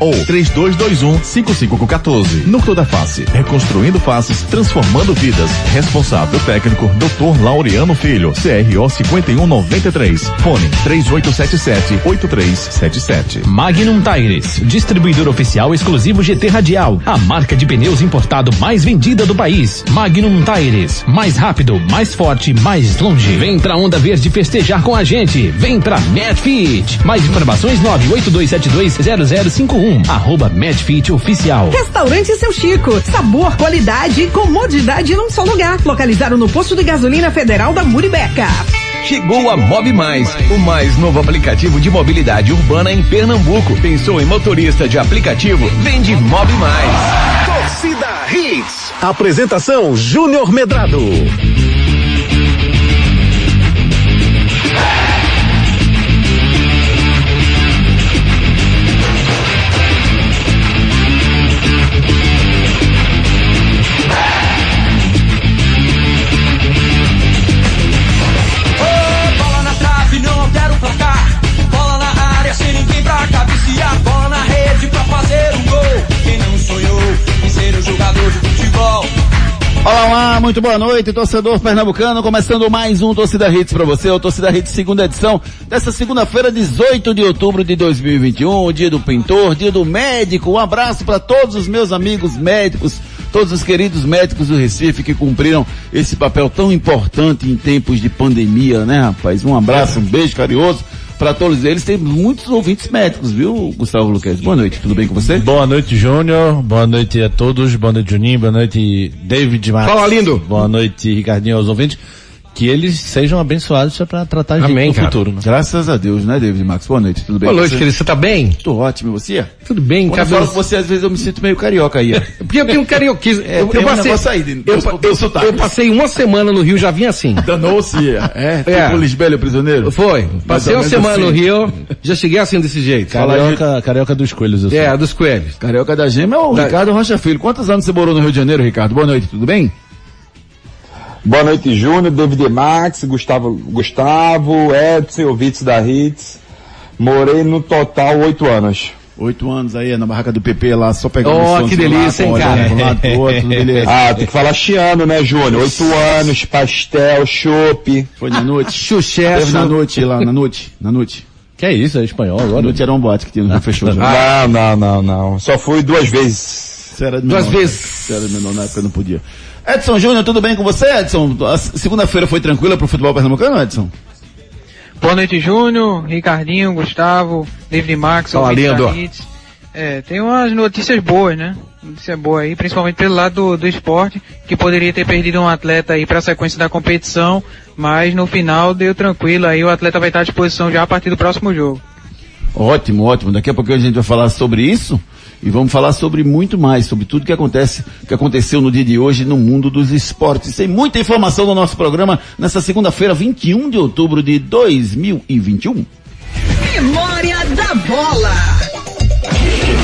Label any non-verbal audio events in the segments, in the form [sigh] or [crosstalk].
ou 3221 5514. Núcleo da Face, reconstruindo faces, transformando vidas. Responsável técnico Dr. Laureano Filho, CRO 5193. Fone 3877 8377. Magnum Tires, distribuidor oficial exclusivo GT Radial, a marca de pneus importado mais vendida do país. Magnum Tires, mais rápido, mais forte, mais longe. Vem pra Onda Verde festejar com a gente. Vem pra Medfit. Mais informações 9827200 51 arroba Medfit Oficial. Restaurante Seu Chico. Sabor, qualidade e comodidade num só lugar. Localizado no posto de gasolina federal da Muribeca. Chegou a Mob Mais, o mais novo aplicativo de mobilidade urbana em Pernambuco. Pensou em motorista de aplicativo? Vende Mob Mais. Torcida Hits. Apresentação Júnior Medrado. Olá, olá, muito boa noite, torcedor pernambucano, começando mais um Torcida Hits para você, o Torcida Hits segunda edição, dessa segunda-feira, 18 de outubro de 2021, dia do pintor, dia do médico, um abraço para todos os meus amigos médicos, todos os queridos médicos do Recife que cumpriram esse papel tão importante em tempos de pandemia, né rapaz? Um abraço, um beijo carinhoso para todos eles. Tem muitos ouvintes médicos, viu, Gustavo Luquez? Boa noite, tudo bem com você? Boa noite, Júnior. Boa noite a todos. Boa noite, Juninho. Boa noite, David Marques. Fala, lindo. Boa noite, Ricardinho, aos ouvintes que eles sejam abençoados para tratar a gente Amém, no cara. futuro. Né? Graças a Deus, né, David Max? Boa noite, tudo bem? Boa noite, você? querido. Você tá bem? Tô ótimo, e você? Tudo bem, Quando eu cabelo. falo com você, às vezes eu me sinto meio carioca aí. ó. [laughs] Porque eu tenho um carioquismo. É, eu, tem eu um passei, aí de- eu, eu- eu passei uma semana no Rio, já vim assim. [laughs] Danou-se, é, É. tipo Lisbelo prisioneiro? Foi. Passei uma semana assim. no Rio, já cheguei assim desse jeito. Carioca, carioca dos coelhos, eu sou. É, dos coelhos. Carioca da Gema é o Da- Ricardo Rocha Filho. Quantos anos você morou no Rio de Janeiro, Ricardo? Boa noite, tudo bem? Boa noite, Júnior, David Max, Gustavo, Gustavo, Edson ouvintes da Hits. Morei no total oito anos. Oito anos aí, na barraca do PP lá, só pegando Oh, o som que delícia, hein, cara? um lado pro outro, beleza. [laughs] Ah, tem que falar chiano, né, Júnior? Oito anos, pastel, chopp. Foi na noite. Xuxé, Teve na noite lá, na noite, na noite. Que é isso? É espanhol Na agora? noite era um boate que tinha no Fechou. já. Não, não, não, não. Só fui duas vezes. Você era Duas menor, vezes. Você era menor na época, não podia. Edson Júnior, tudo bem com você, Edson? A segunda-feira foi tranquila pro futebol pernambucano, Edson? Boa noite, Júnior, Ricardinho, Gustavo, David Max, Fala, lindo. É, tem umas notícias boas, né? Notícia boa aí, principalmente pelo lado do, do esporte, que poderia ter perdido um atleta aí para a sequência da competição, mas no final deu tranquilo, aí o atleta vai estar à disposição já a partir do próximo jogo. Ótimo, ótimo. Daqui a pouco a gente vai falar sobre isso e vamos falar sobre muito mais, sobre tudo que acontece, que aconteceu no dia de hoje no mundo dos esportes. Tem muita informação no nosso programa nessa segunda-feira, 21 de outubro de 2021. Memória da bola.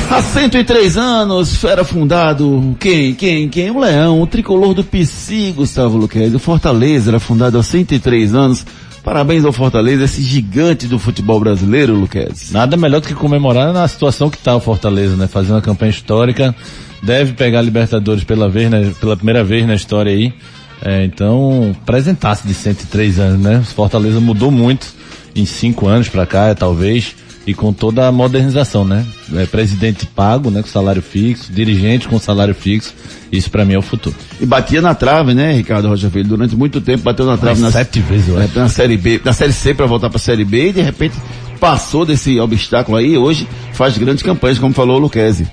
Há 103 anos era fundado quem, quem, quem? O Leão, o tricolor do PC, Gustavo Luquezzi. O Fortaleza era fundado há 103 anos. Parabéns ao Fortaleza, esse gigante do futebol brasileiro, Luquezzi. Nada melhor do que comemorar na situação que está o Fortaleza, né? Fazendo uma campanha histórica. Deve pegar a Libertadores pela, vez, né? pela primeira vez na história aí. É, então, apresentasse de 103 anos, né? O Fortaleza mudou muito em cinco anos pra cá, talvez, e com toda a modernização, né? É, presidente pago, né? Com salário fixo, dirigente com salário fixo. Isso pra mim é o futuro. E batia na trave, né, Ricardo Rocha Filho? Durante muito tempo bateu na trave na, sete vezes, eu é, acho. na série B, na série C para voltar para série B e de repente passou desse obstáculo aí. Hoje faz grandes campanhas, como falou o Luquezzi.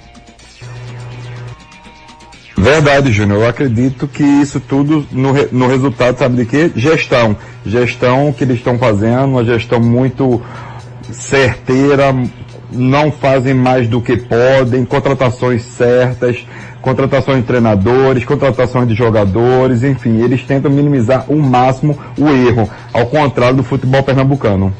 Verdade, Júnior. Eu acredito que isso tudo no, re- no resultado, sabe de quê? Gestão. Gestão que eles estão fazendo, uma gestão muito certeira, não fazem mais do que podem, contratações certas, contratações de treinadores, contratações de jogadores, enfim, eles tentam minimizar o máximo o erro, ao contrário do futebol pernambucano.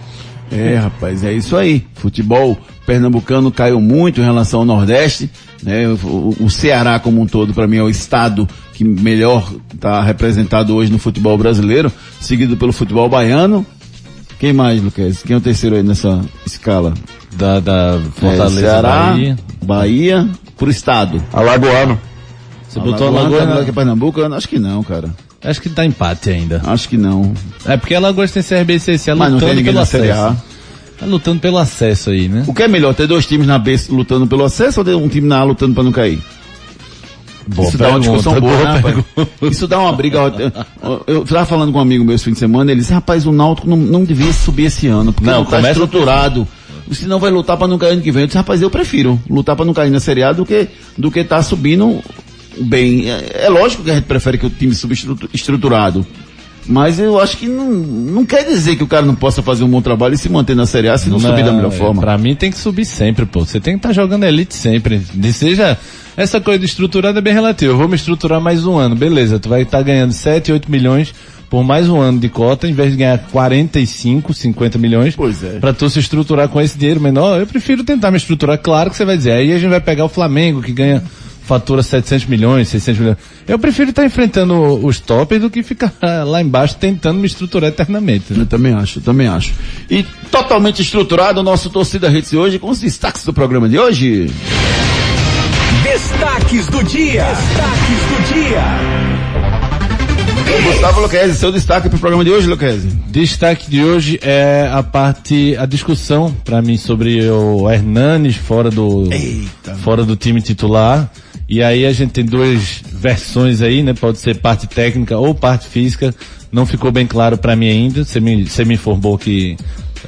É, rapaz, é isso aí. Futebol pernambucano caiu muito em relação ao Nordeste, né? O, o Ceará como um todo, para mim, é o estado que melhor está representado hoje no futebol brasileiro, seguido pelo futebol baiano, Quem mais, Lucas? Quem é o terceiro aí nessa escala? Da, da Fortaleza, é, Ceará, Bahia. Bahia, por estado. Alagoano. Você botou a Lagoa, tá melhor na... que Pernambuco? Acho que não, cara. Acho que tá empate ainda. Acho que não. É porque a Lagoa tem CRB e CSA Mas não tem lutando ninguém pelo na Série A. acesso. Tá lutando pelo acesso aí, né? O que é melhor, ter dois times na B lutando pelo acesso ou ter um time na A lutando pra não cair? Boa Isso dá uma pergunta, discussão boa, boa né, rapaz? Isso dá uma briga. Eu, eu tava falando com um amigo meu esse fim de semana, ele disse, rapaz, o Náutico não, não devia subir esse ano, porque Não, não, tá começa estruturado. Senão vai lutar pra não cair ano que vem. Eu disse, rapaz, eu prefiro lutar pra não cair na Série A do que, do que tá subindo bem. É, é lógico que a gente prefere que o time suba estrutu- estruturado. Mas eu acho que não, não quer dizer que o cara não possa fazer um bom trabalho e se manter na Série A se não, subir da melhor forma. Pra mim tem que subir sempre, pô. Você tem que estar jogando elite sempre. De seja, essa coisa de estruturada é bem relativa. Eu vou me estruturar mais um ano, beleza. Tu vai estar ganhando 7, 8 milhões por mais um ano de cota, em vez de ganhar 45, 50 milhões. Pois é. Pra tu se estruturar com esse dinheiro menor, eu prefiro tentar me estruturar. Claro que você vai dizer, aí a gente vai pegar o Flamengo, que ganha fatura 700 milhões, 600 milhões. Eu prefiro estar enfrentando os tops do que ficar [laughs] lá embaixo tentando me estruturar eternamente. né? Eu também acho, eu também acho. E totalmente estruturado o nosso Torcida Redes de hoje com os destaques do programa de hoje. Destaques do dia. Destaques do dia. Gustavo Luquezzi, seu destaque pro programa de hoje, Luquezzi. Destaque de hoje é a parte, a discussão para mim sobre o Hernanes fora do, fora do time titular. E aí a gente tem duas versões aí, né? Pode ser parte técnica ou parte física. Não ficou bem claro para mim ainda. Você me, você me informou que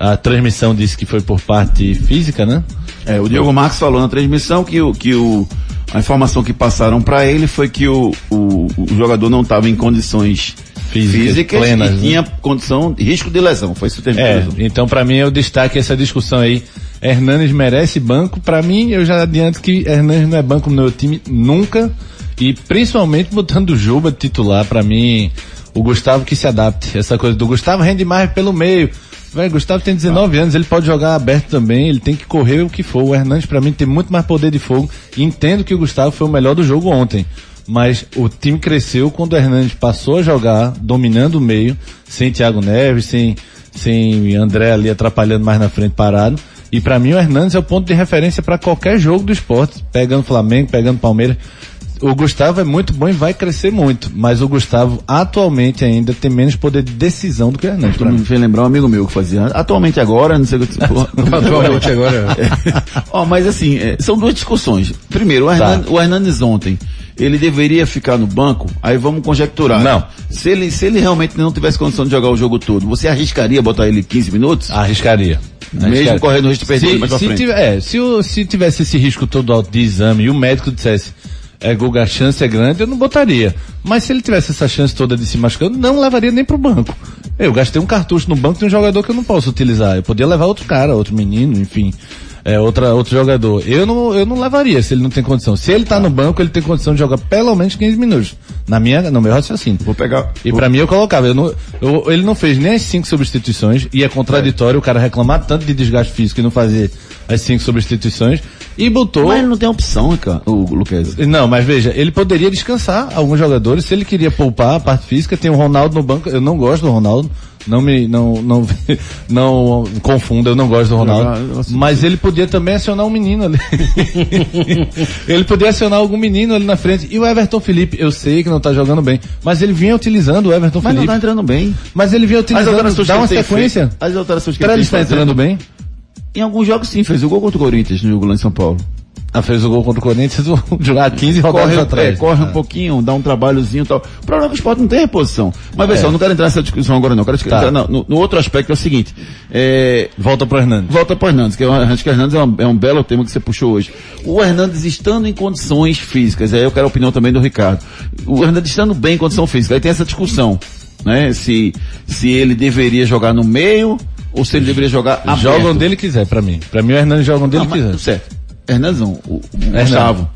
a transmissão disse que foi por parte física, né? É, o Diogo Marques falou na transmissão que o, que o, a informação que passaram para ele foi que o, o, o jogador não estava em condições Físicas físicas, plenas, e né? tinha condição de risco de lesão. Foi isso que É, então para mim é o destaque essa discussão aí. Hernanes merece banco. Para mim, eu já adianto que Hernanes não é banco no meu time nunca. E principalmente botando o Juba titular, para mim, o Gustavo que se adapte. Essa coisa do Gustavo rende mais pelo meio. Velho, Gustavo tem 19 anos, ele pode jogar aberto também, ele tem que correr o que for. O Hernandes para mim tem muito mais poder de fogo. Entendo que o Gustavo foi o melhor do jogo ontem. Mas o time cresceu quando o Hernandes passou a jogar, dominando o meio, sem Thiago Neves, sem, sem André ali atrapalhando mais na frente parado. E para mim o Hernandes é o ponto de referência para qualquer jogo do esporte, pegando Flamengo, pegando Palmeiras. O Gustavo é muito bom e vai crescer muito, mas o Gustavo atualmente ainda tem menos poder de decisão do que o Hernandes. Tu me fez lembrar um amigo meu que fazia. Atualmente agora, não sei o que. [laughs] Atualmente agora. [laughs] Ó, mas assim, é, são duas discussões. Primeiro, o, Tá. Hernan- o Hernandes ontem, ele deveria ficar no banco, aí vamos conjecturar. Não. Se ele, se ele realmente não tivesse condição de jogar o jogo todo, você arriscaria botar ele 15 minutos? Arriscaria. Mesmo Arriscaria. correndo o risco de perder se, mais se frente. tiver- é, se, o- se tivesse esse risco todo alto de exame e o médico dissesse, é, Guga, a chance é grande, eu não botaria. Mas se ele tivesse essa chance toda de se machucar, eu não levaria nem pro banco. Eu gastei um cartucho no banco de um jogador que eu não posso utilizar. Eu podia levar outro cara, outro menino, enfim. É, outra, outro jogador. Eu não, eu não levaria se ele não tem condição. Se ele tá no banco, ele tem condição de jogar pelo menos 15 minutos. Na minha, no meu raciocínio. Vou pegar. E vou- pra mim eu colocava, eu não, eu- ele não fez nem as cinco substituições, e é contraditório o cara reclamar tanto de desgaste físico e não fazer as cinco substituições, e botou... Mas ele não tem opção, cara, o Lucas. Não, mas veja, ele poderia descansar alguns jogadores, se ele queria poupar a parte física, tem o Ronaldo no banco, eu não gosto do Ronaldo, não me, não, não, [laughs] não confunda, eu não gosto do Ronaldo, mas ele podia também acionar um menino ali. [laughs] ele podia acionar algum menino ali na frente, e o Everton Felipe, eu sei que não tá jogando bem, mas ele vinha utilizando o Everton Mas não Felipe. tá entrando bem. Mas ele vinha utilizando, dá uma sequência. feito- As alterações que Pra ele ele fazendo- entrando bem. Em alguns jogos sim, fez o gol contra o Corinthians no jogo lá em São Paulo. Ah, fez o gol contra o Corinthians, jogar 15 rodadas corre, atrás. é, corre um pouquinho, dá um trabalhozinho e tal. O problema é que o esporte não tem reposição. Mas, É. pessoal, não quero entrar nessa discussão agora não. Quero Tá. entrar no, no- outro aspecto, é o seguinte. É, Volta pro Hernandes. volta para Hernandes, que eu acho que Hernandes é um, é um belo tema que você puxou hoje. O Hernandes estando em condições físicas, aí eu quero a opinião também do Ricardo. O Hernandes estando bem em condição física, aí tem essa discussão, né? Se, se ele deveria jogar no meio ou se ele deveria jogar aberto. Joga onde ele quiser, pra mim. Pra mim o Hernandes joga onde Não, ele mas, quiser. certo. Hernandes não, o, o. Gustavo.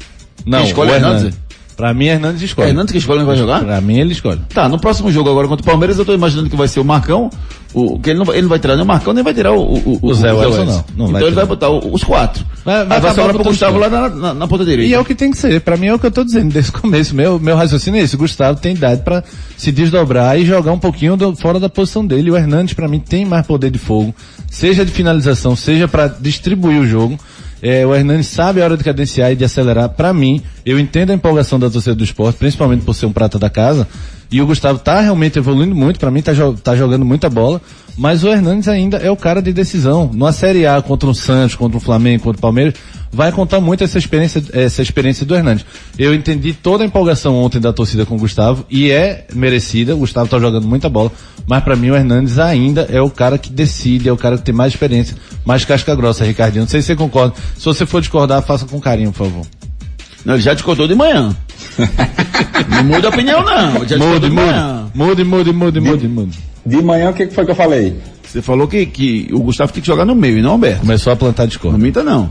Não, Quem escolhe o é Hernandes. Hernandes. Pra mim, Hernandes escolhe. É Hernandes que escolhe onde vai jogar? Pra mim, ele escolhe. Tá, no próximo jogo agora contra o Palmeiras, eu tô imaginando que vai ser o Marcão, o, que ele não, vai- ele não vai tirar nem o Marcão, nem vai tirar o, o, O Zé Wellison, não. Não então vai ele vai botar o- os quatro. Vai- vai Aí vai sobrar pro Gustavo lá na, na, na ponta direita. E é o que tem que ser. Pra mim é o que eu tô dizendo desde o começo. Meu, meu raciocínio é esse. O Gustavo tem idade pra se desdobrar e jogar um pouquinho do- fora da posição dele. O Hernandes, pra mim, tem mais poder de fogo. Seja de finalização, seja pra distribuir o jogo. É, o Hernandes sabe a hora de cadenciar e de acelerar. Pra mim, eu entendo a empolgação da torcida do esporte, principalmente por ser um prata da casa. E o Gustavo tá realmente evoluindo muito. Pra mim, tá, tá jogando muita bola. Mas o Hernandes ainda é o cara de decisão. Numa Série A contra o Santos, contra o Flamengo, contra o Palmeiras, vai contar muito essa experiência, essa experiência do Hernandes. Eu entendi toda a empolgação ontem da torcida com o Gustavo e é merecida. O Gustavo tá jogando muita bola, mas para mim o Hernandes ainda é o cara que decide, é o cara que tem mais experiência, mais casca grossa, Ricardinho. Não sei se você concorda. Se você for discordar, faça com carinho, por favor. Não, ele já discordou de manhã. [laughs] não muda a opinião não. Já Mude, de mude. manhã. Mude, mude, mude, mude, mude. De manhã, o que foi que eu falei? Você falou que, que o Gustavo tem que jogar no meio e não o Humberto. Começou a plantar Não discórdia. minta não.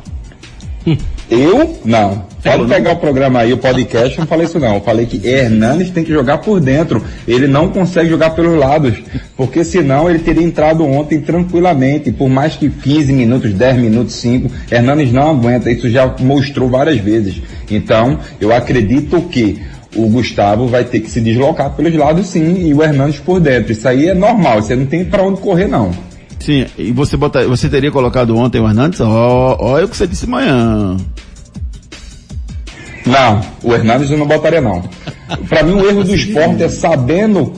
Eu? Não. Pode pegar o programa aí, o podcast, eu não falei isso não. Eu falei que Hernanes tem que jogar por dentro. Ele não consegue jogar pelos lados. Porque senão ele teria entrado ontem tranquilamente. Por mais que 15 minutos, 10 minutos, 5, Hernanes não aguenta. Isso já mostrou várias vezes. Então, eu acredito que o Gustavo vai ter que se deslocar pelos lados sim e o Hernandes por dentro. Isso aí é normal, você não tem pra onde correr não. Sim, e você bota, você teria colocado ontem o Hernandes? Ó, ó, é o que você disse manhã. Não, o Hernandes eu não botaria não. Pra mim o erro do esporte é sabendo,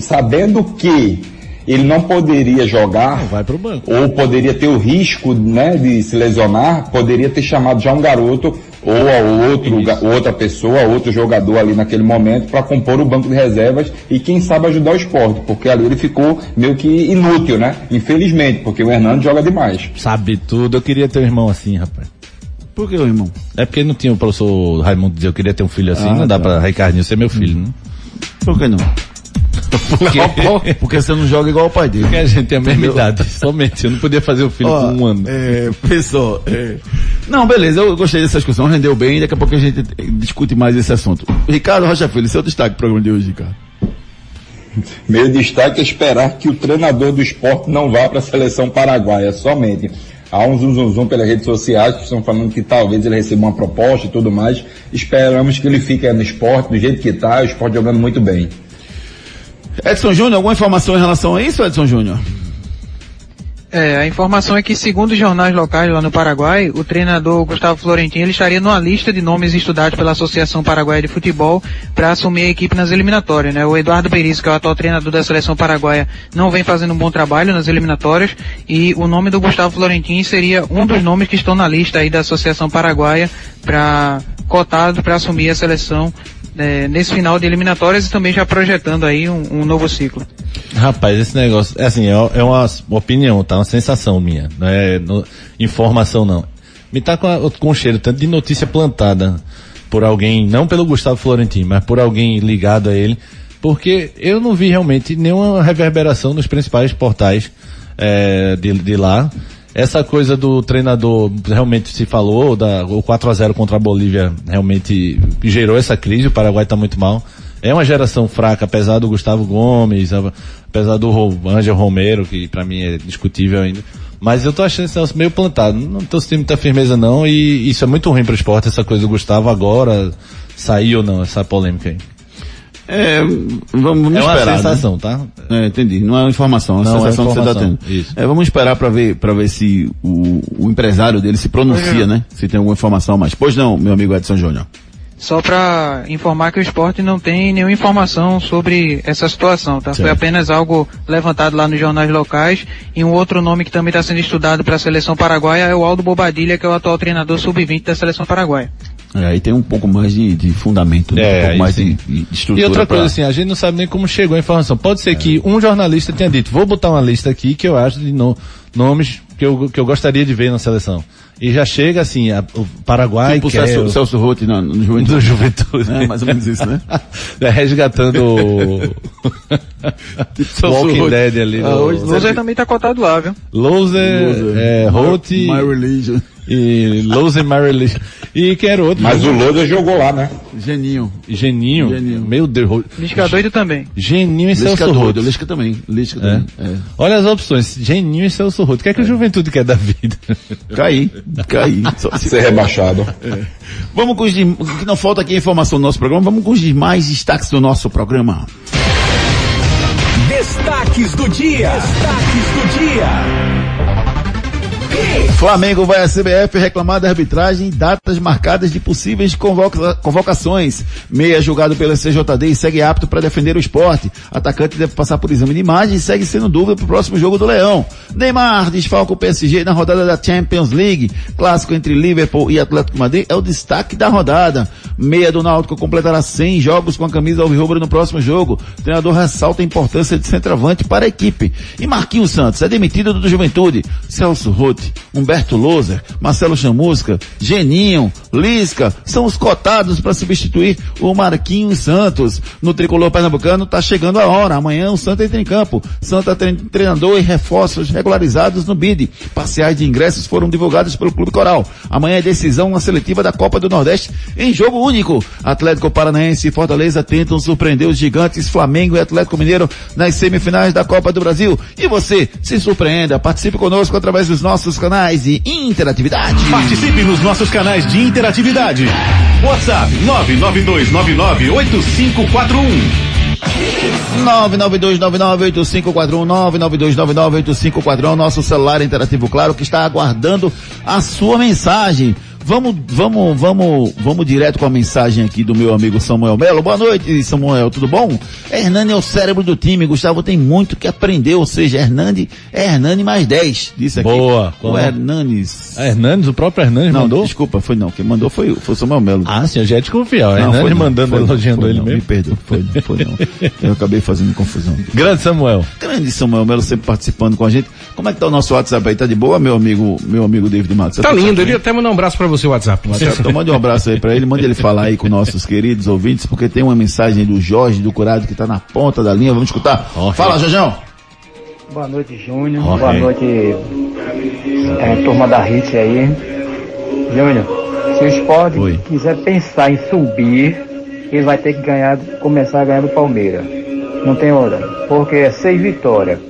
sabendo que ele não poderia jogar Vai pro banco. ou poderia ter o risco né, de se lesionar, poderia ter chamado já um garoto ou a outro, outra pessoa, outro jogador ali naquele momento para compor o banco de reservas e quem sabe ajudar o esporte, porque ali ele ficou meio que inútil, né? Infelizmente, porque o Hernandes joga demais. Sabe tudo. Eu queria ter um irmão assim, rapaz. Por que, irmão? É porque não tinha o professor Raimundo dizer eu queria ter um filho assim, Ah, não dá tá. pra Ricardinho ser meu filho, né? Por que não? Porque, Porque você não joga igual o pai dele. porque a gente tem a mesma idade, somente. Eu não podia fazer o filho Ó, com um ano. É, pessoal, é... Não, beleza, eu gostei dessa discussão, rendeu bem, daqui a pouco a gente discute mais esse assunto. Ricardo Rocha Filho, seu destaque pro programa de hoje, Ricardo. Meu destaque é esperar que o treinador do esporte não vá para a seleção paraguaia somente. Há um zum, zum, zum pelas redes sociais que estão falando que talvez ele receba uma proposta e tudo mais. Esperamos que ele fique aí no esporte do jeito que está, o esporte jogando muito bem. Edson Júnior, alguma informação em relação a isso, Edson Júnior? É, a informação é que segundo os jornais locais lá no Paraguai, o treinador Gustavo Florentino ele estaria numa lista de nomes estudados pela Associação Paraguaia de Futebol para assumir a equipe nas eliminatórias. Né? O Eduardo Berizzo, que é o atual treinador da seleção paraguaia, não vem fazendo um bom trabalho nas eliminatórias e o nome do Gustavo Florentino seria um dos nomes que estão na lista aí da Associação Paraguaia para cotado para assumir a seleção é, nesse final de eliminatórias e também já projetando aí um, um novo ciclo. Rapaz, esse negócio, é assim, é, é uma opinião, tá? Uma sensação minha. Não é no- informação, não. Me tá com, a- com um cheiro tanto de notícia plantada por alguém, não pelo Gustavo Florentino, mas por alguém ligado a ele, porque eu não vi realmente nenhuma reverberação nos principais portais é, de, de lá. Essa coisa do treinador realmente se falou, da, o 4 a 0 contra a Bolívia realmente gerou essa crise, o Paraguai está muito mal. É uma geração fraca, apesar do Gustavo Gomes, apesar do Ângel Romero, que pra mim é discutível ainda. Mas eu tô achando esse negócio meio plantado. Não tô sentindo muita firmeza não, e isso é muito ruim pro esporte, essa coisa do Gustavo agora sair ou não, essa polêmica aí. É, vamos, vamos é uma esperar. né? sensação, tá? É, entendi. Não é uma informação, é uma Não, é sensação que você está informação. tendo. É, vamos esperar para ver, para ver se o, o empresário dele se pronuncia, né? Se tem alguma informação mais. Pois não, meu amigo Edson Júnior. Só para informar que o esporte não tem nenhuma informação sobre essa situação, tá? Foi Certo. apenas algo levantado lá nos jornais locais e um outro nome que também está sendo estudado para a seleção paraguaia é o Aldo Bobadilha, que é o atual treinador sub-20 da seleção paraguaia. É, aí tem um pouco mais de, de fundamento, né? É, um pouco mais de, de estrutura. E outra pra- coisa assim, a gente não sabe nem como chegou a informação. Pode ser que um jornalista tenha dito, vou botar uma lista aqui que eu acho de no- nomes que eu, que eu gostaria de ver na seleção. E já chega assim, a- o Paraguai Tipo o quer Celso, o- Celso Rotti no, no Juventude. do Juventude. É, mais ou menos isso, né? [laughs] É, resgatando o [laughs] Celso Walking Rotti. Dead ali. Ah, no- hoje- Loser também está cotado lá, viu? Loser, é, Holt My Religion. E Loser My Religion. E quem era outro? Mas o Loda jogou lá, né? Geninho. Geninho. Geninho. Meu Deus. Lisca doido também. Geninho e Lisca Celso doido, Rodo. Lisca também. Lisca É. também. É. Olha as opções. Geninho e Celso Rodo. O que é que o Juventude quer da vida? Caí, caí. Só [laughs] se- Ser rebaixado. Vamos com os dem- que não falta aqui é informação do nosso programa, vamos com os demais destaques do nosso programa. Destaques do dia. Destaques do dia. Flamengo vai à CBF reclamar da arbitragem datas marcadas de possíveis convoca- convocações. Meia julgado pela CJD e segue apto para defender o esporte. Atacante deve passar por exame de imagem e segue sendo dúvida para o próximo jogo do Leão. Neymar desfalca o PSG na rodada da Champions League. Clássico entre Liverpool e Atlético Madrid é o destaque da rodada. Meia do Náutico completará 100 jogos com a camisa alvirrubra no próximo jogo. O treinador ressalta a importância de centroavante para a equipe. E Marquinhos Santos é demitido do Juventude. Celso Rotti, Humberto Loser, Marcelo Chamusca, Geninho, Lisca são os cotados para substituir o Marquinhos Santos. No tricolor pernambucano está chegando a hora. Amanhã o Santos entra em campo. Santa tem treinador e reforços regularizados no BID. Parciais de ingressos foram divulgados pelo Clube Coral. Amanhã é decisão na seletiva da Copa do Nordeste em jogo único. Atlético Paranaense e Fortaleza tentam surpreender os gigantes Flamengo e Atlético Mineiro nas semifinais da Copa do Brasil. E você se surpreenda. Participe conosco através dos nossos canais de interatividade. Participe nos nossos canais de interatividade. WhatsApp 992998541. 992998541, 992998541, nosso celular interativo claro que está aguardando a sua mensagem. Vamos, vamos, vamos, vamos direto com a mensagem aqui do meu amigo Samuel Melo. Boa noite, Samuel, tudo bom? Hernani é o cérebro do time, Gustavo tem muito que aprender, ou seja, Hernani é Hernani mais 10, disse aqui. Boa. O Hernanes. A Hernandes, o próprio Hernandes Não, mandou? desculpa, foi não, quem mandou foi, foi o Samuel Melo. Ah, sim, eu já ia desconfiar. Não, não, mandando, foi elogiando foi ele não, mesmo. Me perdoa, foi não, foi não. [laughs] Eu acabei fazendo confusão. Grande Samuel. Grande Samuel Melo sempre participando com a gente. Como é que tá o nosso WhatsApp aí? Tá de boa, meu amigo, meu amigo David Matos? Tá lindo, ele até mandar um abraço pra você, o WhatsApp. Então mande um abraço aí pra ele, mande ele falar aí com nossos queridos ouvintes, porque tem uma mensagem do Jorge do Curado que tá na ponta da linha. Vamos escutar. Jorge. Fala, Jorjão. Boa noite, Júnior. Ok. Boa noite, é, turma da Hit aí. Júnior, se o esporte Oi. quiser pensar em subir, ele vai ter que ganhar, começar a ganhar do Palmeiras. Não tem outra. Porque é seis vitórias.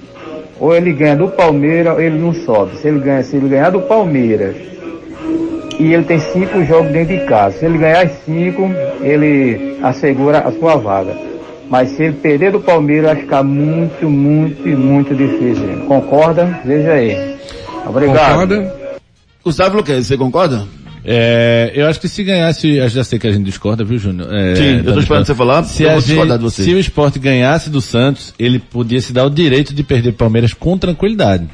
Ou ele ganha do Palmeiras ou ele não sobe. Se ele, ganha, se ele ganhar do Palmeiras e ele tem cinco jogos dentro de casa. Se ele ganhar as cinco, ele assegura a sua vaga. Mas se ele perder do Palmeiras, vai ficar muito, muito, muito difícil. Concorda? Veja aí. Obrigado. Concorda? Gustavo Luquez, você concorda? É, eu acho que se ganhasse, eu já sei que a gente discorda, viu, Júnior? É, Sim, eu tô esperando você falar, Se, eu a vou gente- discordar de você. se o esporte ganhasse do Santos, ele podia se dar o direito de perder Palmeiras com tranquilidade.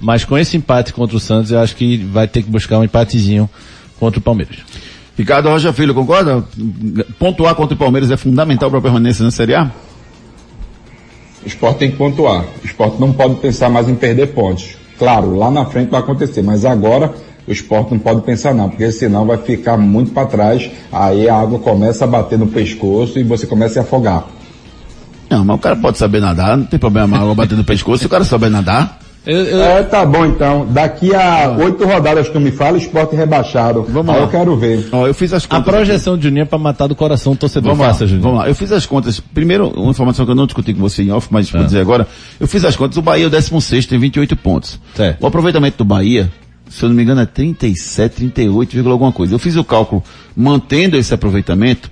Mas com esse empate contra o Santos, eu acho que vai ter que buscar um empatezinho contra o Palmeiras. Ricardo Rocha Filho, concorda? Pontuar contra o Palmeiras é fundamental para a permanência na Série A? O esporte tem que pontuar. O esporte não pode pensar mais em perder pontos. Claro, lá na frente vai acontecer, mas agora o esporte não pode pensar não, porque senão vai ficar muito para trás, aí a água começa a bater no pescoço e você começa a se afogar. Não, mas o cara pode saber nadar, não tem problema a água bater no pescoço, se o cara souber nadar. É, tá bom então. Daqui a oito rodadas que tu me fala, o esporte rebaixado. Vamos aí lá. eu quero ver. Ó, eu fiz as A contas. projeção de Juninho é pra matar do coração o torcedor. Vamos lá, Faça, Juninho. vamos lá. Eu fiz as contas. Primeiro, uma informação que eu não discuti com você em off, mas Ah. vou dizer agora. Eu fiz as contas. O Bahia é o 16 tem 28 pontos. Certo. O aproveitamento do Bahia, se eu não me engano, é 37, 38, vírgula alguma coisa. Eu fiz o cálculo mantendo esse aproveitamento.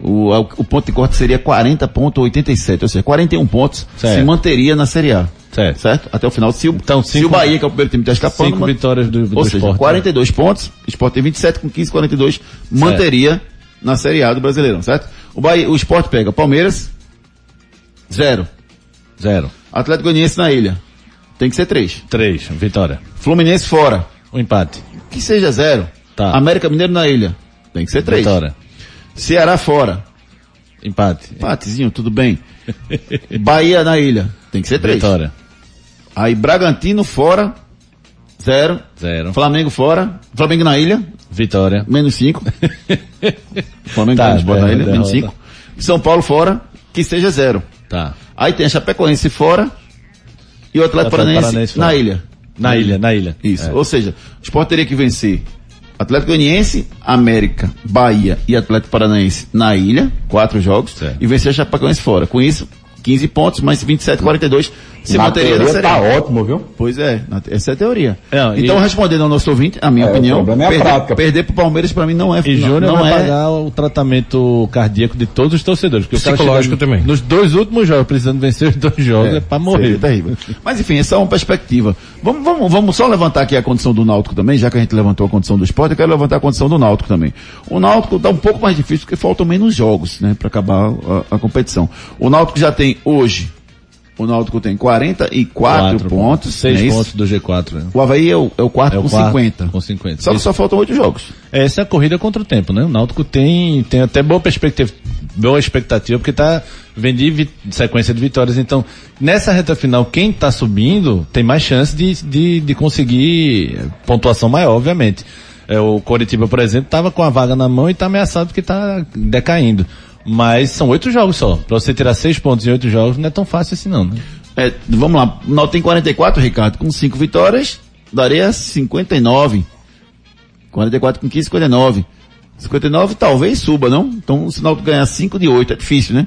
O, o ponto de corte seria 40.87, ou seja, 41 pontos Certo. se manteria na Série A. Certo. Até o final. Se o, Então, se cinco- o Bahia, que é o primeiro time está escapando, Cinco man- vitórias do, do ou seja, esporte. né? 42 pontos, o Sport tem 27 com 15, 42, manteria na Série A do Brasileirão, certo? O, Bahia, o Sport pega Palmeiras, zero. Zero. Atlético Goianiense na ilha, tem que ser três. Três. Vitória. Fluminense fora, Um empate. que seja zero. Tá. América Mineiro na ilha, tem que ser três. Vitória. Ceará fora, Empate. empatezinho, tudo bem. [laughs] Bahia na ilha, tem que ser três. Vitória. Aí Bragantino fora, zero. Zero. Flamengo fora, Flamengo na ilha, Vitória. menos 5. [laughs] Flamengo Tá, na derrota, ilha, menos. 5. São Paulo fora, que seja zero. Tá. Aí tem a Chapecoense fora e o Atlético Atlético Paranaense Paranaense na fora. ilha. Na ilha, na ilha. Isso. É. Ou seja, o Sport teria que vencer Atlético Goianiense, América, Bahia e Atlético Paranaense na ilha, quatro jogos, e vencer a Chapecoense fora. Com isso, 15 pontos, mais 27, 42, se Na manteria na teoria Série tá A. ótimo, viu? Pois é, na- essa é a teoria. Não, e- então, respondendo ao nosso ouvinte, a minha É, o opinião, problema é a perder, prática. perder pro Palmeiras pra mim não é E não, Júnior não vai é, pagar o tratamento cardíaco de todos os torcedores. Porque o cara Psicológico também. Nos dois últimos jogos, precisando vencer os dois jogos, é, pra morrer. Seria terrível. Mas enfim, essa é uma perspectiva. Vamos, vamos, vamos só levantar aqui a condição do Náutico também, já que a gente levantou a condição do esporte, eu quero levantar a condição do Náutico também. O Náutico está um pouco mais difícil porque faltam menos jogos, né, para acabar a, a competição. O Náutico já tem hoje, o Náutico tem 44 Quatro pontos, Seis não é isso? pontos do G4. Né? O Havaí é o, é o quarto É o com quarto 50. Com 50. Só só faltam oito jogos. Essa é a corrida contra o tempo, né? O Náutico tem, tem até boa perspectiva, boa expectativa, porque tá, vi- sequência de vitórias. Então, nessa reta final, quem tá subindo tem mais chance de, de, de conseguir pontuação maior, obviamente. É, o Coritiba, por exemplo, tava com a vaga na mão e tá ameaçado porque tá decaindo. Mas são oito jogos só. Pra você tirar seis pontos em oito jogos não é tão fácil assim não, né? É, vamos lá, o Náutico tem 44, Ricardo, com 5 vitórias, daria 59. 44 com 15, 59. 59 talvez suba, não? Então, se o Náutico ganhar 5 de 8, é difícil, né?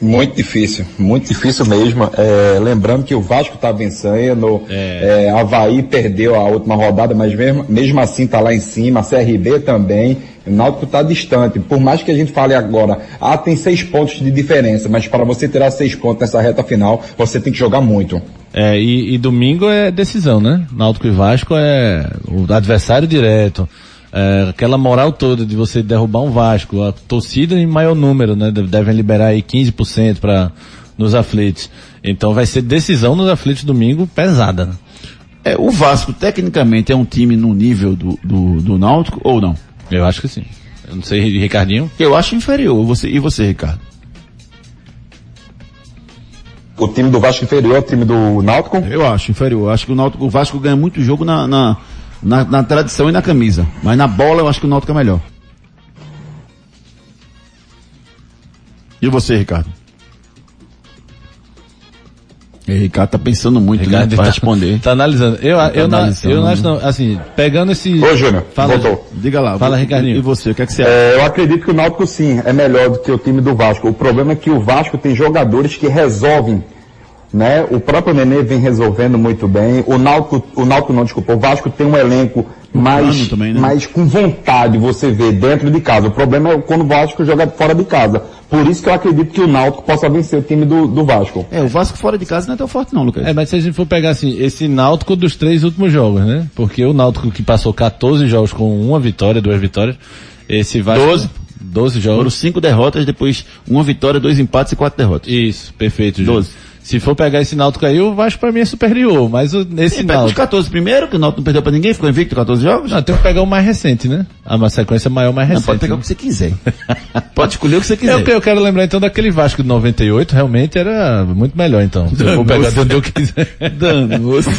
Muito difícil, muito difícil mesmo. É, lembrando que o Vasco está vencendo, é. Havaí perdeu a última rodada, mas mesmo, mesmo assim está lá em cima, a CRB também. O Náutico está distante. Por mais que a gente fale agora, ah, tem seis pontos de diferença, mas para você tirar seis pontos nessa reta final, você tem que jogar muito. É, e, e domingo é decisão, né? Náutico e Vasco é o adversário direto. É, aquela moral toda de você derrubar um Vasco, a torcida em maior número, né? Deve- Devem liberar aí 15% para nos aflitos. Então vai ser decisão nos aflitos domingo pesada. né? É, o Vasco, tecnicamente, é um time no nível do, do, do Náutico ou não? Eu acho que sim. Eu não sei, Ricardinho. Eu acho inferior. Você, e você, Ricardo? O time do Vasco inferior ao time do Náutico? Eu acho inferior. Eu acho que o Náutico, o Vasco ganha muito jogo na, na, na, na tradição e na camisa. Mas na bola eu acho que o Náutico é melhor. E você, Ricardo? E Ricardo tá pensando muito, Ricardo né, pra tá- responder. Tá analisando. Eu, Tá eu, não, analisando. eu não acho não, assim, pegando esse... Ô, Júnior, Fala, voltou. Diga lá. Fala, Ricardinho. E você, o que é que você acha? É, eu acredito que o Náutico sim é melhor do que o time do Vasco. O problema é que o Vasco tem jogadores que resolvem, né? O próprio Nenê vem resolvendo muito bem. O Náutico, o Náutico não, desculpa, o Vasco tem um elenco plano também, né? mais com vontade, você vê, dentro de casa. O problema é quando o Vasco joga fora de casa. Por isso que eu acredito que o Náutico possa vencer o time do, do Vasco. É, o Vasco fora de casa não é tão forte não, Lucas. É, mas se a gente for pegar assim, esse Náutico dos três últimos jogos, né? Porque o Náutico que passou 14 jogos com uma vitória, duas vitórias, esse Vasco... 12. 12 Foram jogos. cinco derrotas, depois uma vitória, dois empates e quatro derrotas. Isso, perfeito, Júlio. 12. Se for pegar esse Náutico aí, o Vasco pra mim é superior, mas o, esse Sim, pega os Náutico... 14 primeiro, que o Náutico não perdeu pra ninguém, ficou invicto 14 jogos. Não, tem que pegar o mais recente, né? Ah, uma sequência maior, mais Não, recente. pode pegar o né? que você quiser. [laughs] pode escolher o que você quiser. Eu, eu quero lembrar então daquele Vasco de 98, realmente era muito melhor então. Eu for pegar de onde eu quiser. [laughs] Danoso. [laughs]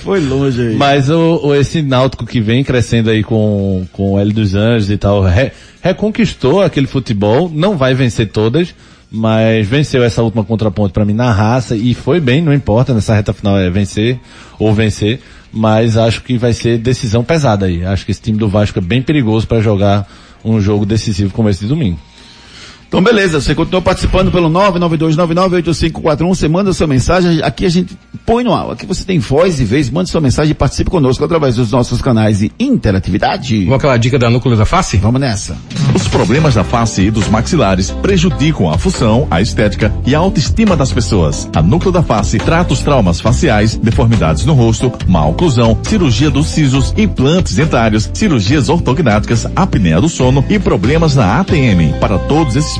Foi longe aí. Mas o, o- esse Náutico que vem crescendo aí com, com o Hélio dos Anjos e tal, re- reconquistou aquele futebol, não vai vencer todas, mas venceu essa última contraponto para mim na raça e foi bem, não importa, nessa reta final é vencer ou vencer, mas acho que vai ser decisão pesada aí. Acho que esse time do Vasco é bem perigoso para jogar um jogo decisivo como esse de domingo. Então beleza, você continua participando pelo 992998541, você manda sua mensagem, aqui a gente põe no ar, aqui você tem voz e vez, mande sua mensagem e participe conosco através dos nossos canais de interatividade. Com aquela dica da núcleo da face? Vamos nessa. Os problemas da face e dos maxilares prejudicam a função, a estética e a autoestima das pessoas. A Núcleo da Face trata os traumas faciais, deformidades no rosto, má oclusão, cirurgia dos sisos, implantes dentários, cirurgias ortognáticas, apneia do sono e problemas na ATM. Para todos esses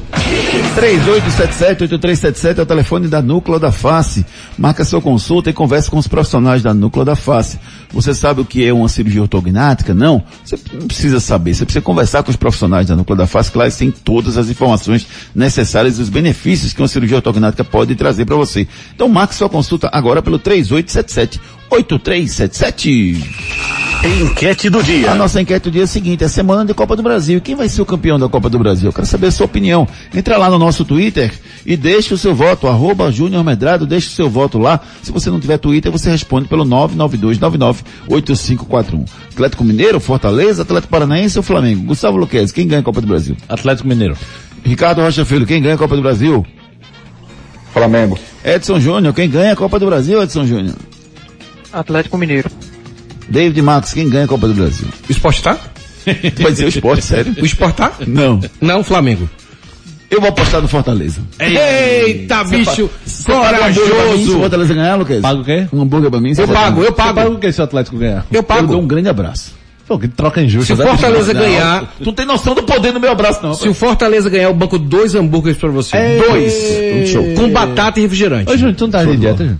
3877-8377 é o telefone da Núcleo da Face. Marca sua consulta e converse com os profissionais da Núcleo da Face. Você sabe o que é uma cirurgia ortognática? Não? Você não precisa saber. Você precisa conversar com os profissionais da Núcleo da Face, que lá têm todas as informações necessárias e os benefícios que uma cirurgia ortognática pode trazer para você. Então marque sua consulta agora pelo 3877 8377. Enquete do dia. A nossa enquete do dia é a seguinte, é semana de Copa do Brasil. Quem vai ser o campeão da Copa do Brasil? Eu quero saber a sua opinião. Entra lá no nosso Twitter e deixe o seu voto, arroba Júnior Medrado, deixe o seu voto lá. Se você não tiver Twitter, você responde pelo 992998541. Atlético Mineiro, Fortaleza, Atlético Paranaense ou Flamengo? Gustavo Luquez, quem ganha a Copa do Brasil? Atlético Mineiro. Ricardo Rocha Filho, quem ganha a Copa do Brasil? Flamengo. Edson Júnior, quem ganha a Copa do Brasil, Edson Júnior? Atlético Mineiro. David Marcos, quem ganha a Copa do Brasil? O esporte tá? Tu vai dizer o esporte, sério? O esporte tá? Não. Não, Flamengo. Eu vou apostar no Fortaleza. Eita, bicho! Paga um hambúrguer pra mim Se o Corajoso! Fortaleza ganhar, Lucas? Paga o quê? Um hambúrguer pra mim? se Eu pago, eu Você paga pago. o que se o Atlético ganhar? Eu Eu pago. dou um grande abraço. Pô, que troca injusta. Se o? Fortaleza Não, ganhar, Tu não tem noção do poder no meu abraço, não. se o Fortaleza ganhar, eu banco dois hambúrgueres pra você. Dois. show. Com batata e refrigerante. Ô, Júnior, tu não tá de dieta, Júnior?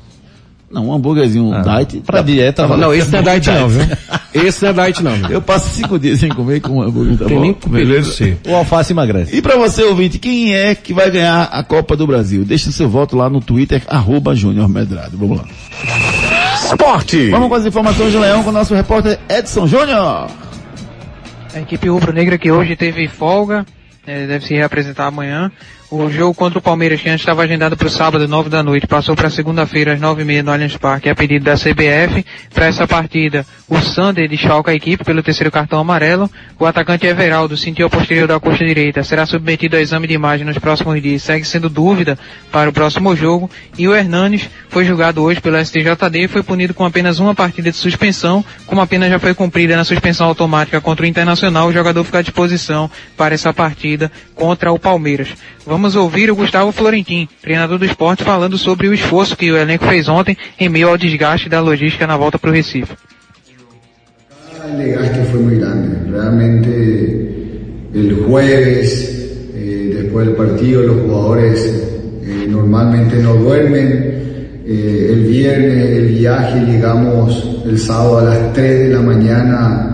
Não, um hambúrguerzinho, um diet. Pra dieta, Não, esse não é diet não, viu? [laughs] Esse não é diet não. viu? Eu passo cinco dias sem comer com um hambúrguer, tá Tem bom? nem beleza. O alface emagrece. E pra você, ouvinte, quem é que vai ganhar a Copa do Brasil? Deixe seu voto lá no Twitter, arroba Júnior Medrado. Vamos lá. Esporte. Vamos com as informações do Leão com o nosso repórter Edson Júnior. A equipe rubro-negra que hoje teve folga, eh, deve se reapresentar amanhã. O jogo contra o Palmeiras, que antes estava agendado para o sábado, 9 da noite, passou para segunda-feira, às 9h30 no Allianz Parque, a pedido da CBF. Para essa partida, o Sander desfalca a equipe pelo terceiro cartão amarelo. O atacante Everaldo sentiu a posterior da coxa direita, será submetido a exame de imagem nos próximos dias, segue sendo dúvida para o próximo jogo. E o Hernanes foi julgado hoje pelo STJD e foi punido com apenas uma partida de suspensão. Como a pena já foi cumprida na suspensão automática contra o Internacional, o jogador fica à disposição para essa partida contra o Palmeiras. Vamos ouvir o Gustavo Florentin, treinador do esporte, falando sobre o esforço que o elenco fez ontem em meio ao desgaste da logística na volta para o Recife. El desgaste fue muy grande. Realmente el jueves, eh, después del partido, los jugadores eh, normalmente no duermen. Eh, el viernes, el viaje, llegamos el sábado a las 3 de la mañana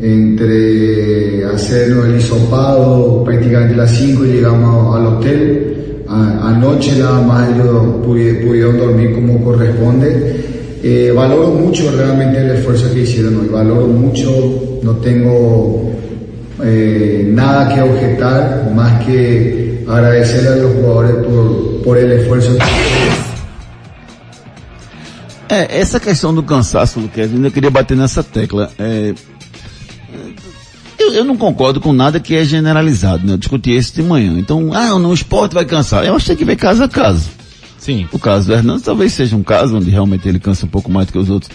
entre hacernos el hisopado, prácticamente a las 5 llegamos al hotel. A- anoche nada más ellos pudi- pudieron dormir como corresponde. Eh, valoro mucho realmente el esfuerzo que hicieron valoro mucho, no tengo eh, nada que objetar más que agradecerle a los jugadores por, por el esfuerzo que É, essa questão do cansaço, Luquez, eu ainda queria bater nessa tecla. Eu, eu não concordo com nada que é generalizado, né? Eu discuti isso de manhã. Então, ah, não, o esporte vai cansar. Eu acho que tem que ver caso a caso. Sim. O caso do Hernandes talvez seja um caso onde realmente ele cansa um pouco mais do que os outros.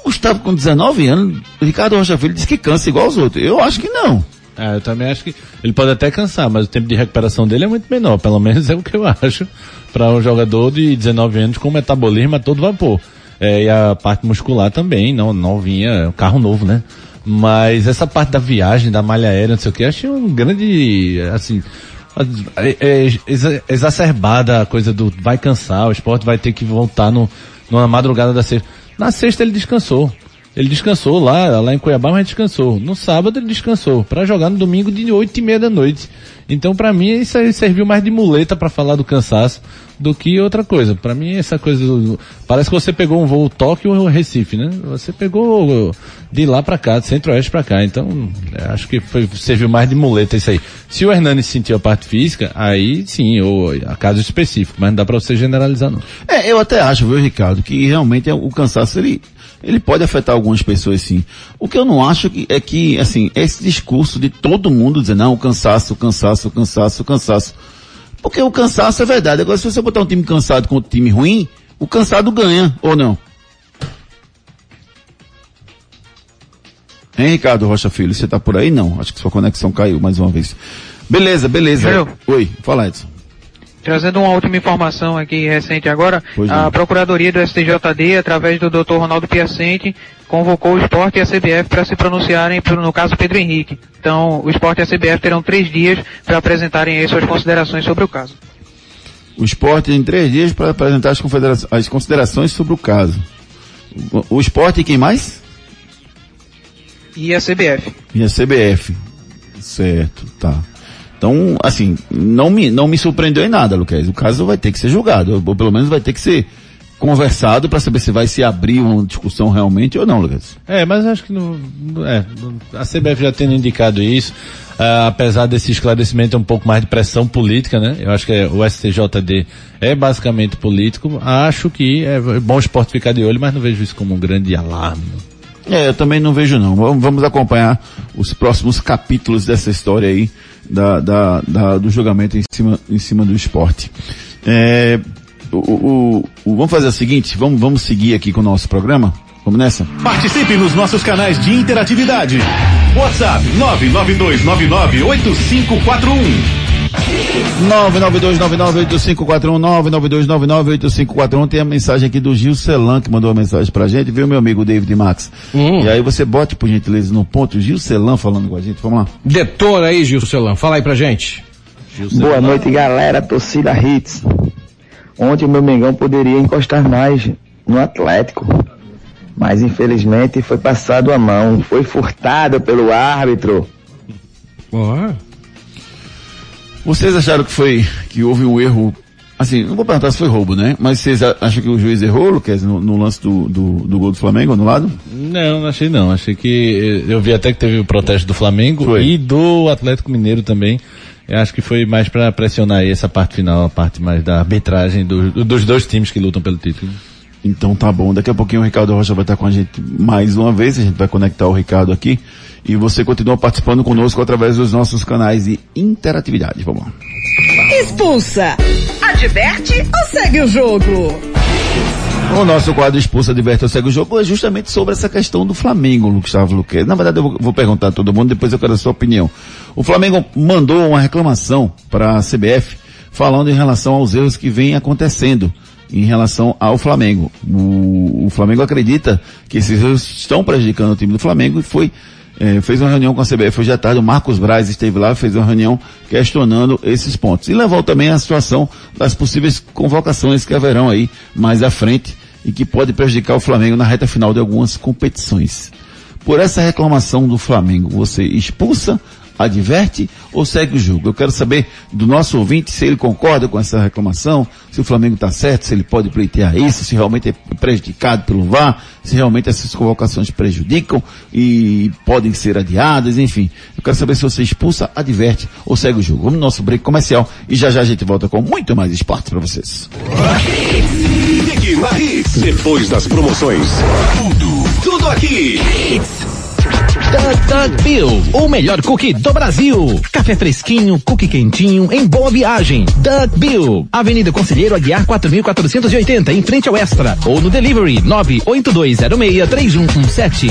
O Gustavo com 19 anos, o Ricardo Rocha Filho disse que cansa igual os outros. Eu acho que não. É, eu também acho que ele pode até cansar, mas o tempo de recuperação dele é muito menor, pelo menos é o que eu acho, para um jogador de 19 anos com metabolismo a todo vapor. É, e a parte muscular também, não, novinha, carro novo, né? Mas essa parte da viagem, da malha aérea, não sei o que, achei um grande, assim, é, é, exa- exacerbada a coisa do vai cansar, o esporte vai ter que voltar no, numa madrugada da sexta. Na sexta ele descansou. Ele descansou lá, lá em Cuiabá, mas descansou. No sábado ele descansou, para jogar no domingo de oito e meia da noite. Então para mim isso aí serviu mais de muleta para falar do cansaço do que outra coisa. Para mim essa coisa parece que você pegou um voo Tóquio ou Recife, né? Você pegou de lá para cá, de centro-oeste para cá. Então é, acho que foi, serviu mais de muleta isso aí. Se o Hernani sentiu a parte física, aí sim, ou a caso específico, mas não dá para você generalizar não. É, eu até acho, viu, Ricardo, que realmente é- o cansaço, ele, ele pode afetar algumas pessoas sim. O que eu não acho que, é que, assim, esse discurso de todo mundo dizer, não, o cansaço, o cansaço, o cansaço, o cansaço. Porque o cansaço é verdade. Agora, se você botar um time cansado com um time ruim, o cansado ganha, ou não? Hein, Ricardo Rocha Filho, você tá por aí? Não. Acho que sua conexão caiu mais uma vez. Beleza, beleza. Júlio. Oi, fala Edson. Trazendo uma última informação aqui recente agora, Pois a não. Procuradoria do STJD, através do Dr. Ronaldo Piacente, convocou o esporte e a CBF para se pronunciarem pro- no caso Pedro Henrique. Então, o esporte e a CBF terão três dias para apresentarem suas considerações sobre o caso. O esporte tem três dias para apresentar as, as considerações sobre o caso. O, o esporte e quem mais? E a CBF. E a CBF. Certo, tá. Então, assim, não me, não me surpreendeu em nada, Luquez. O caso vai ter que ser julgado, ou pelo menos vai ter que ser conversado para saber se vai se abrir uma discussão realmente ou não, Lucas. É, mas acho que não, é, a CBF já tendo indicado isso, ah, apesar desse esclarecimento um pouco mais de pressão política, né? Eu acho que é, o STJD é basicamente político. Acho que é bom o esporte ficar de olho, mas não vejo isso como um grande alarme. É, eu também não vejo não. Vamos acompanhar os próximos capítulos dessa história aí da, da, da- do julgamento em cima, em cima do esporte. É, o, o- o- vamos fazer o seguinte, vamos, vamos seguir aqui com o nosso programa? Vamos nessa? Participe nos nossos canais de interatividade. WhatsApp 992998541. 992998541, 992998541. Tem a mensagem aqui do Gil Celan que mandou uma mensagem pra gente, viu meu amigo David Max? E aí você bote por gentileza no ponto Gil Celan falando com a gente, vamos lá. Detona aí, Gil Celan. Fala aí pra gente. Boa noite, galera, torcida Hits. Ontem o meu Mengão poderia encostar mais no Atlético, mas infelizmente foi passado a mão, foi furtado pelo árbitro. Vocês acharam que foi, que houve um erro, assim, não vou perguntar se foi roubo, né? Mas vocês acham que o juiz errou, Lucas, no, no lance do, do, do gol do Flamengo anulado? Não, não achei não. Achei que eh, eu vi até que teve o protesto do Flamengo e do Atlético Mineiro também. Eu acho que foi mais para pressionar aí essa parte final, a parte mais da arbitragem do- dos dois times que lutam pelo título. Então tá bom, daqui a pouquinho o Ricardo Rocha vai estar com a gente mais uma vez, a gente vai conectar o Ricardo aqui e você continua participando conosco através dos nossos canais de interatividade. Vamos lá. Expulsa. Adverte ou segue o jogo? O nosso quadro Expulsa Diverta Segue o Jogo é justamente sobre essa questão do Flamengo, Gustavo Luque. Na verdade, eu vou, vou perguntar a todo mundo, depois eu quero a sua opinião. O Flamengo mandou uma reclamação para a CBF falando em relação aos erros que vêm acontecendo em relação ao Flamengo. O, o Flamengo acredita que esses erros estão prejudicando o time do Flamengo e foi eh, fez uma reunião com a CBF hoje à tarde, o Marcos Braz esteve lá, fez uma reunião questionando esses pontos. E levou também a situação das possíveis convocações que haverão aí mais à frente e que pode prejudicar o Flamengo na reta final de algumas competições. Por essa reclamação do Flamengo, você expulsa, adverte ou segue o jogo? Eu quero saber do nosso ouvinte se ele concorda com essa reclamação, se o Flamengo está certo, se ele pode pleitear isso, se realmente é prejudicado pelo VAR, se realmente essas convocações prejudicam e podem ser adiadas, enfim. Eu quero saber se você expulsa, adverte ou segue o jogo. Vamos no nosso break comercial e já já a gente volta com muito mais esporte para vocês. Depois das promoções. Tudo, tudo aqui. Duck Bill, o melhor cookie do Brasil. Café fresquinho, cookie quentinho, em boa viagem. Duck Bill, Avenida Conselheiro Aguiar 4480, em frente ao Extra. Ou no delivery 982063117.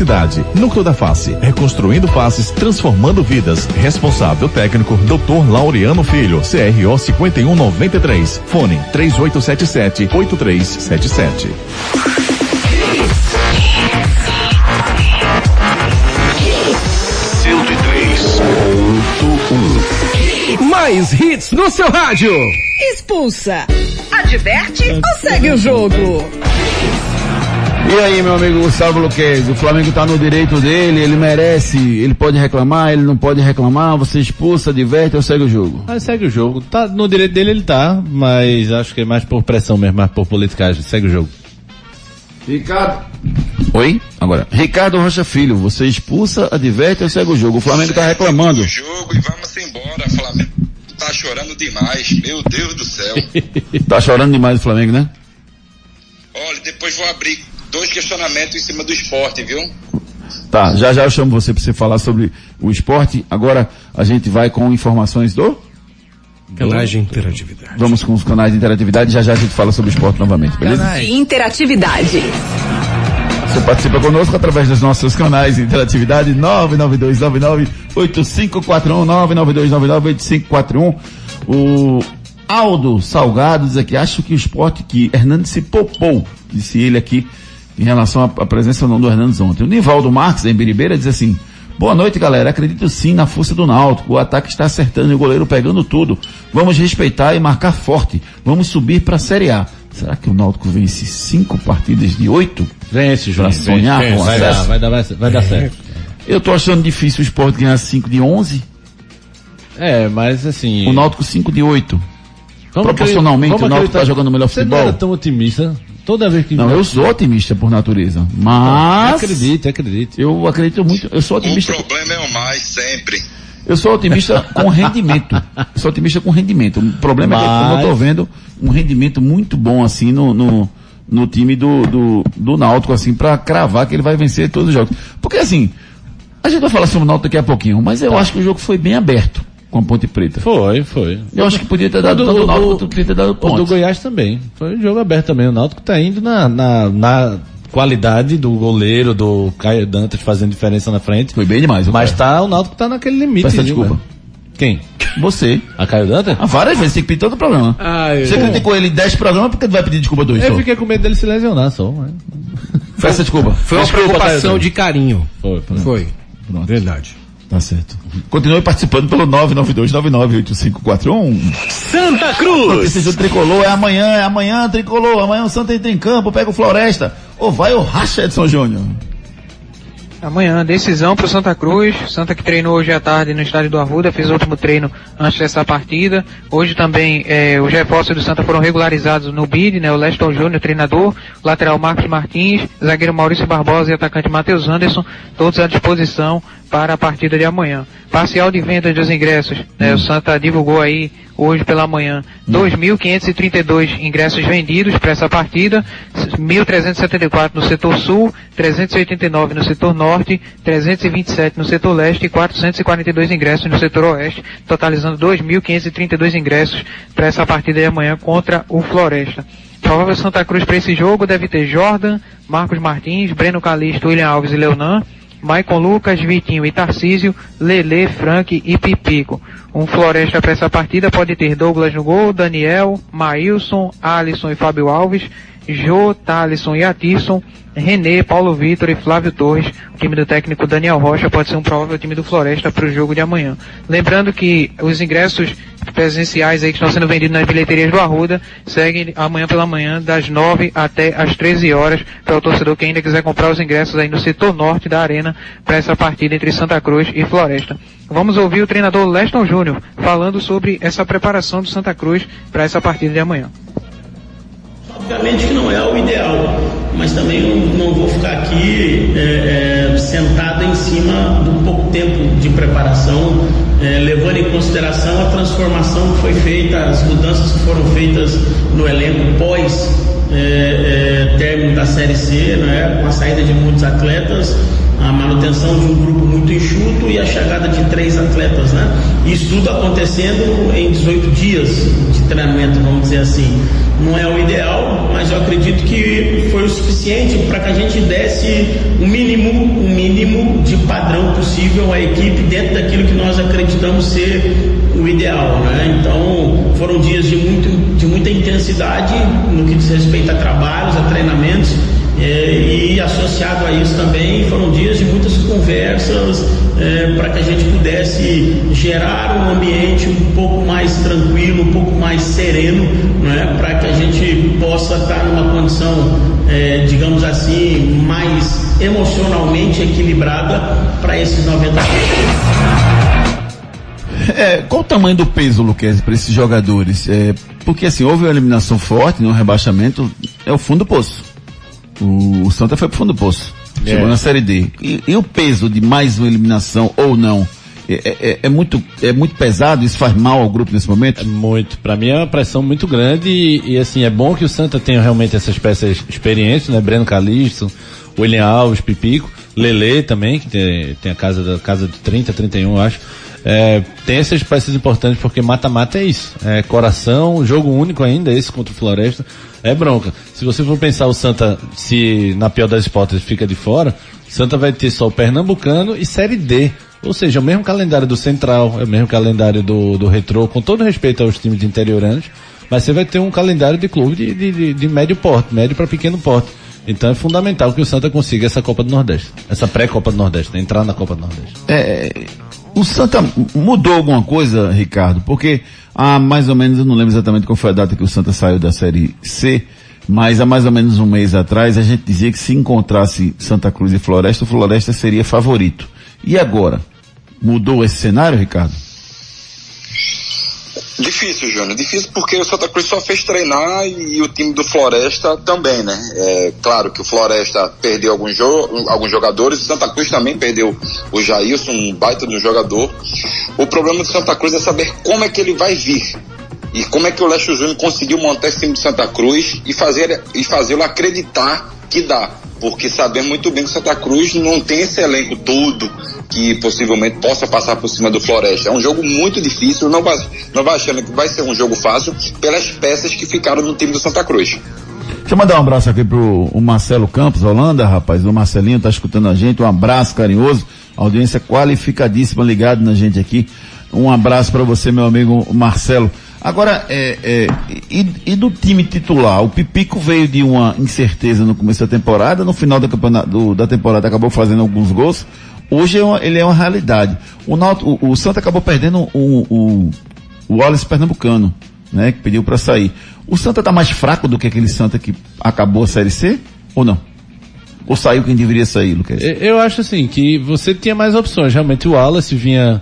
Núcleo da Face, reconstruindo faces, transformando vidas. Responsável técnico, Dr. Laureano Filho, CRO 5193. Fone 3877 8377. Mais hits no seu rádio. Expulsa. Adverte ou segue o jogo? E aí, meu amigo Gustavo Luquez, o Flamengo tá no direito dele, ele merece, ele pode reclamar, ele não pode reclamar, você expulsa, adverte ou segue o jogo? Mas segue o jogo. Tá, no direito dele ele tá, mas acho que é mais por pressão mesmo, mais por politicagem. Segue o jogo. Ricardo. Oi? Agora. Ricardo Rocha Filho, você expulsa, adverte ou segue o jogo? O Flamengo tá reclamando. jogo e vamos embora, Flamengo. Tá chorando demais. Meu Deus do céu. [laughs] Tá chorando demais o Flamengo, né? Olha, depois vou abrir dois questionamentos em cima do esporte, viu? Tá, já já eu chamo você para você falar sobre o esporte. Agora a gente vai com informações do Canais de interatividade. Vamos com os canais de interatividade, já já a gente fala sobre o esporte novamente, beleza? De interatividade. Você participa conosco através dos nossos canais de interatividade 992998541 992998541. O Aldo Salgado diz aqui, acho que o esporte que Hernandes se popou, disse ele aqui, em relação à, presença ou não do Hernandes ontem. O Nivaldo Marques, da Embiribeira, diz assim, boa noite galera, acredito sim na força do Náutico, o ataque está acertando e o goleiro pegando tudo. Vamos respeitar e marcar forte, vamos subir para a Série A. Será que o Náutico vence cinco partidas de oito? Vence, Para Juninho. sonhar vence, com vai dar, acesso? vai dar, vai, vai dar certo. Eu tô achando difícil o esporte ganhar 5 de 11, É, mas assim. o Náutico 5 de 8. vamos Proporcionalmente, o Náutico acreditar- tá jogando melhor Você não futebol. era tão otimista. Toda vez que. Não, eu sou otimista por natureza. Mas. Acredite, acredite. Eu acredito muito. Eu sou otimista. O problema é o mais, sempre. Eu sou otimista com rendimento. Eu sou otimista com rendimento. O problema é que como eu Mas- vendo um rendimento muito bom assim no, no, no time do, do, do Náutico, assim, pra cravar que ele vai vencer todos os jogos. Porque assim, a gente vai falar sobre o Náutico daqui a pouquinho, mas eu acho que o jogo foi bem aberto com a Ponte Preta. Foi, foi. Eu acho que podia ter dado O do- tanto o Náutico quanto podia ter dado O do ponto. Goiás também. Foi um jogo aberto também. O Náutico tá indo na, na, na qualidade do goleiro, do Caio Dantas fazendo diferença na frente. Foi bem demais. Mas tá, o Náutico tá naquele limite. Peça desculpa. Quem? Você. A Caio Dantas? Ah, várias vezes, tem que pedir todo o programa. Ah, eu- Você criticou ele em 10 programas, por que tu vai pedir desculpa dois Eu só? fiquei com medo dele se lesionar só. mas- Peça desculpa. Foi uma Desculpa, preocupação Caio. de carinho. Foi, foi. Foi. Pronto. Verdade. Tá certo. Continue participando pelo 992998541. Santa Cruz. Notícias do Tricolor é amanhã, é amanhã, Tricolor. Amanhã o Santa entra em campo, pega o Floresta. Ou vai o racha, Edson Júnior. Amanhã, decisão pro Santa Cruz. Santa que treinou hoje à tarde no estádio do Arruda, fez o último treino antes dessa partida. Hoje também eh, os reforços do Santa foram regularizados no BID, né? O Leston Júnior, treinador, lateral Marcos Martins, zagueiro Maurício Barbosa e atacante Matheus Anderson, todos à disposição para a partida de amanhã. Parcial de venda dos ingressos, né? O Santa divulgou aí hoje pela manhã 2.532 ingressos vendidos para essa partida, 1.374 no setor sul, 389 no setor norte, 327 no setor leste e 442 ingressos no setor oeste, totalizando 2.532 ingressos para essa partida de amanhã contra o Floresta. Provável Santa Cruz para esse jogo deve ter Jordan, Marcos Martins, Breno Calixto, William Alves e Leonan, Maicon Lucas, Vitinho e Tarcísio, Lele, Frank e Pipico. Um Floresta para essa partida pode ter Douglas no gol, Daniel, Maílson, Alisson e Fábio Alves, Jô, Thalisson e Atisson, René, Paulo Vitor e Flávio Torres. O time do técnico Daniel Rocha pode ser um provável time do Floresta para o jogo de amanhã. Lembrando que os ingressos presenciais aí que estão sendo vendidos nas bilheterias do Arruda seguem amanhã pela manhã, das 9 até as 13 horas, para o torcedor que ainda quiser comprar os ingressos aí no setor norte da arena para essa partida entre Santa Cruz e Floresta. Vamos ouvir o treinador Leston Júnior falando sobre essa preparação do Santa Cruz para essa partida de amanhã. Obviamente que não é o ideal, mas também não, vou ficar aqui é, é, sentado em cima do pouco tempo de preparação, é, levando em consideração a transformação que foi feita, as mudanças que foram feitas no elenco pós é, é, término da Série C, né, com a saída de muitos atletas, a manutenção de um grupo muito enxuto e a chegada de três atletas, né? Isso tudo acontecendo em 18 dias de treinamento, vamos dizer assim. Não é o ideal, mas eu acredito que foi o suficiente para que a gente desse o mínimo, o mínimo de padrão possível à equipe dentro daquilo que nós acreditamos ser o ideal, né? Então foram dias de, muito, de muita intensidade no que diz respeito a trabalhos, a treinamentos. É, e associado a isso também foram dias de muitas conversas é, para que a gente pudesse gerar um ambiente um pouco mais tranquilo, um pouco mais sereno, né, para que a gente possa estar numa condição, é, digamos assim, mais emocionalmente equilibrada para esses 90 dias. É, qual o tamanho do peso, Luquezzi, para esses jogadores? É, porque assim, houve uma eliminação forte no rebaixamento, é o fundo do poço. O, o Santa foi pro fundo do poço. É. Chegou na Série D. E, e o peso de mais uma eliminação ou não? É, é- é muito, é muito pesado, isso faz mal ao grupo nesse momento? Muito. Pra mim é uma pressão muito grande e, e, assim, é bom que o Santa tenha realmente essas peças experientes, né? Breno Calixto, William Alves, Pipico, Lele também, que tem, tem a casa da casa de 30, 31, eu acho. É, tem essas peças importantes porque mata-mata é isso. É coração, jogo único ainda, esse contra o Floresta, é bronca. Se você for pensar o Santa, se na pior das hipóteses fica de fora, Santa vai ter só o Pernambucano e Série D. Ou seja, é o mesmo calendário do Central, é o mesmo calendário do, do Retrô, com todo respeito aos times interioranos, mas você vai ter um calendário de clube de, de, de, de médio porte, médio para pequeno porte. Então é fundamental que o Santa consiga essa Copa do Nordeste, essa pré-Copa do Nordeste, né? entrar na Copa do Nordeste. É, o Santa mudou alguma coisa, Ricardo? Porque há mais ou menos, eu não lembro exatamente qual foi a data que o Santa saiu da Série C, mas há mais ou menos um mês atrás a gente dizia que se encontrasse Santa Cruz e Floresta, o Floresta seria favorito. E agora? Mudou esse cenário, Ricardo? Difícil, Júnior. Difícil porque o Santa Cruz só fez treinar e o time do Floresta também, né? É claro que o Floresta perdeu alguns, jo alguns jogadores, o Santa Cruz também perdeu o Jailson, um baita de um jogador. O problema do Santa Cruz é saber como é que ele vai vir. E como é que o Leste Júnior conseguiu montar esse time do Santa Cruz e fazer e fazê-lo acreditar que dá. Porque sabemos muito bem que o Santa Cruz não tem esse elenco todo que possivelmente possa passar por cima do Floresta. É um jogo muito difícil, não vai, não vai achando que vai ser um jogo fácil pelas peças que ficaram no time do Santa Cruz. Deixa eu mandar um abraço aqui pro Marcelo Campos, Holanda, rapaz. O Marcelinho tá escutando a gente. Um abraço carinhoso. Audiência qualificadíssima ligado na gente aqui. Um abraço para você, meu amigo Marcelo. Agora, é, é, e, e, do time titular? O Pipico veio de uma incerteza no começo da temporada, no final da, do, da temporada acabou fazendo alguns gols. Hoje é uma, ele é uma realidade. O, o, o Santa acabou perdendo o, o, o Wallace Pernambucano, né, que pediu para sair. O Santa tá mais fraco do que aquele Santa que acabou a Série C? Ou não? Ou saiu quem deveria sair, Lucas? Eu acho assim, que você tinha mais opções. Realmente o Wallace vinha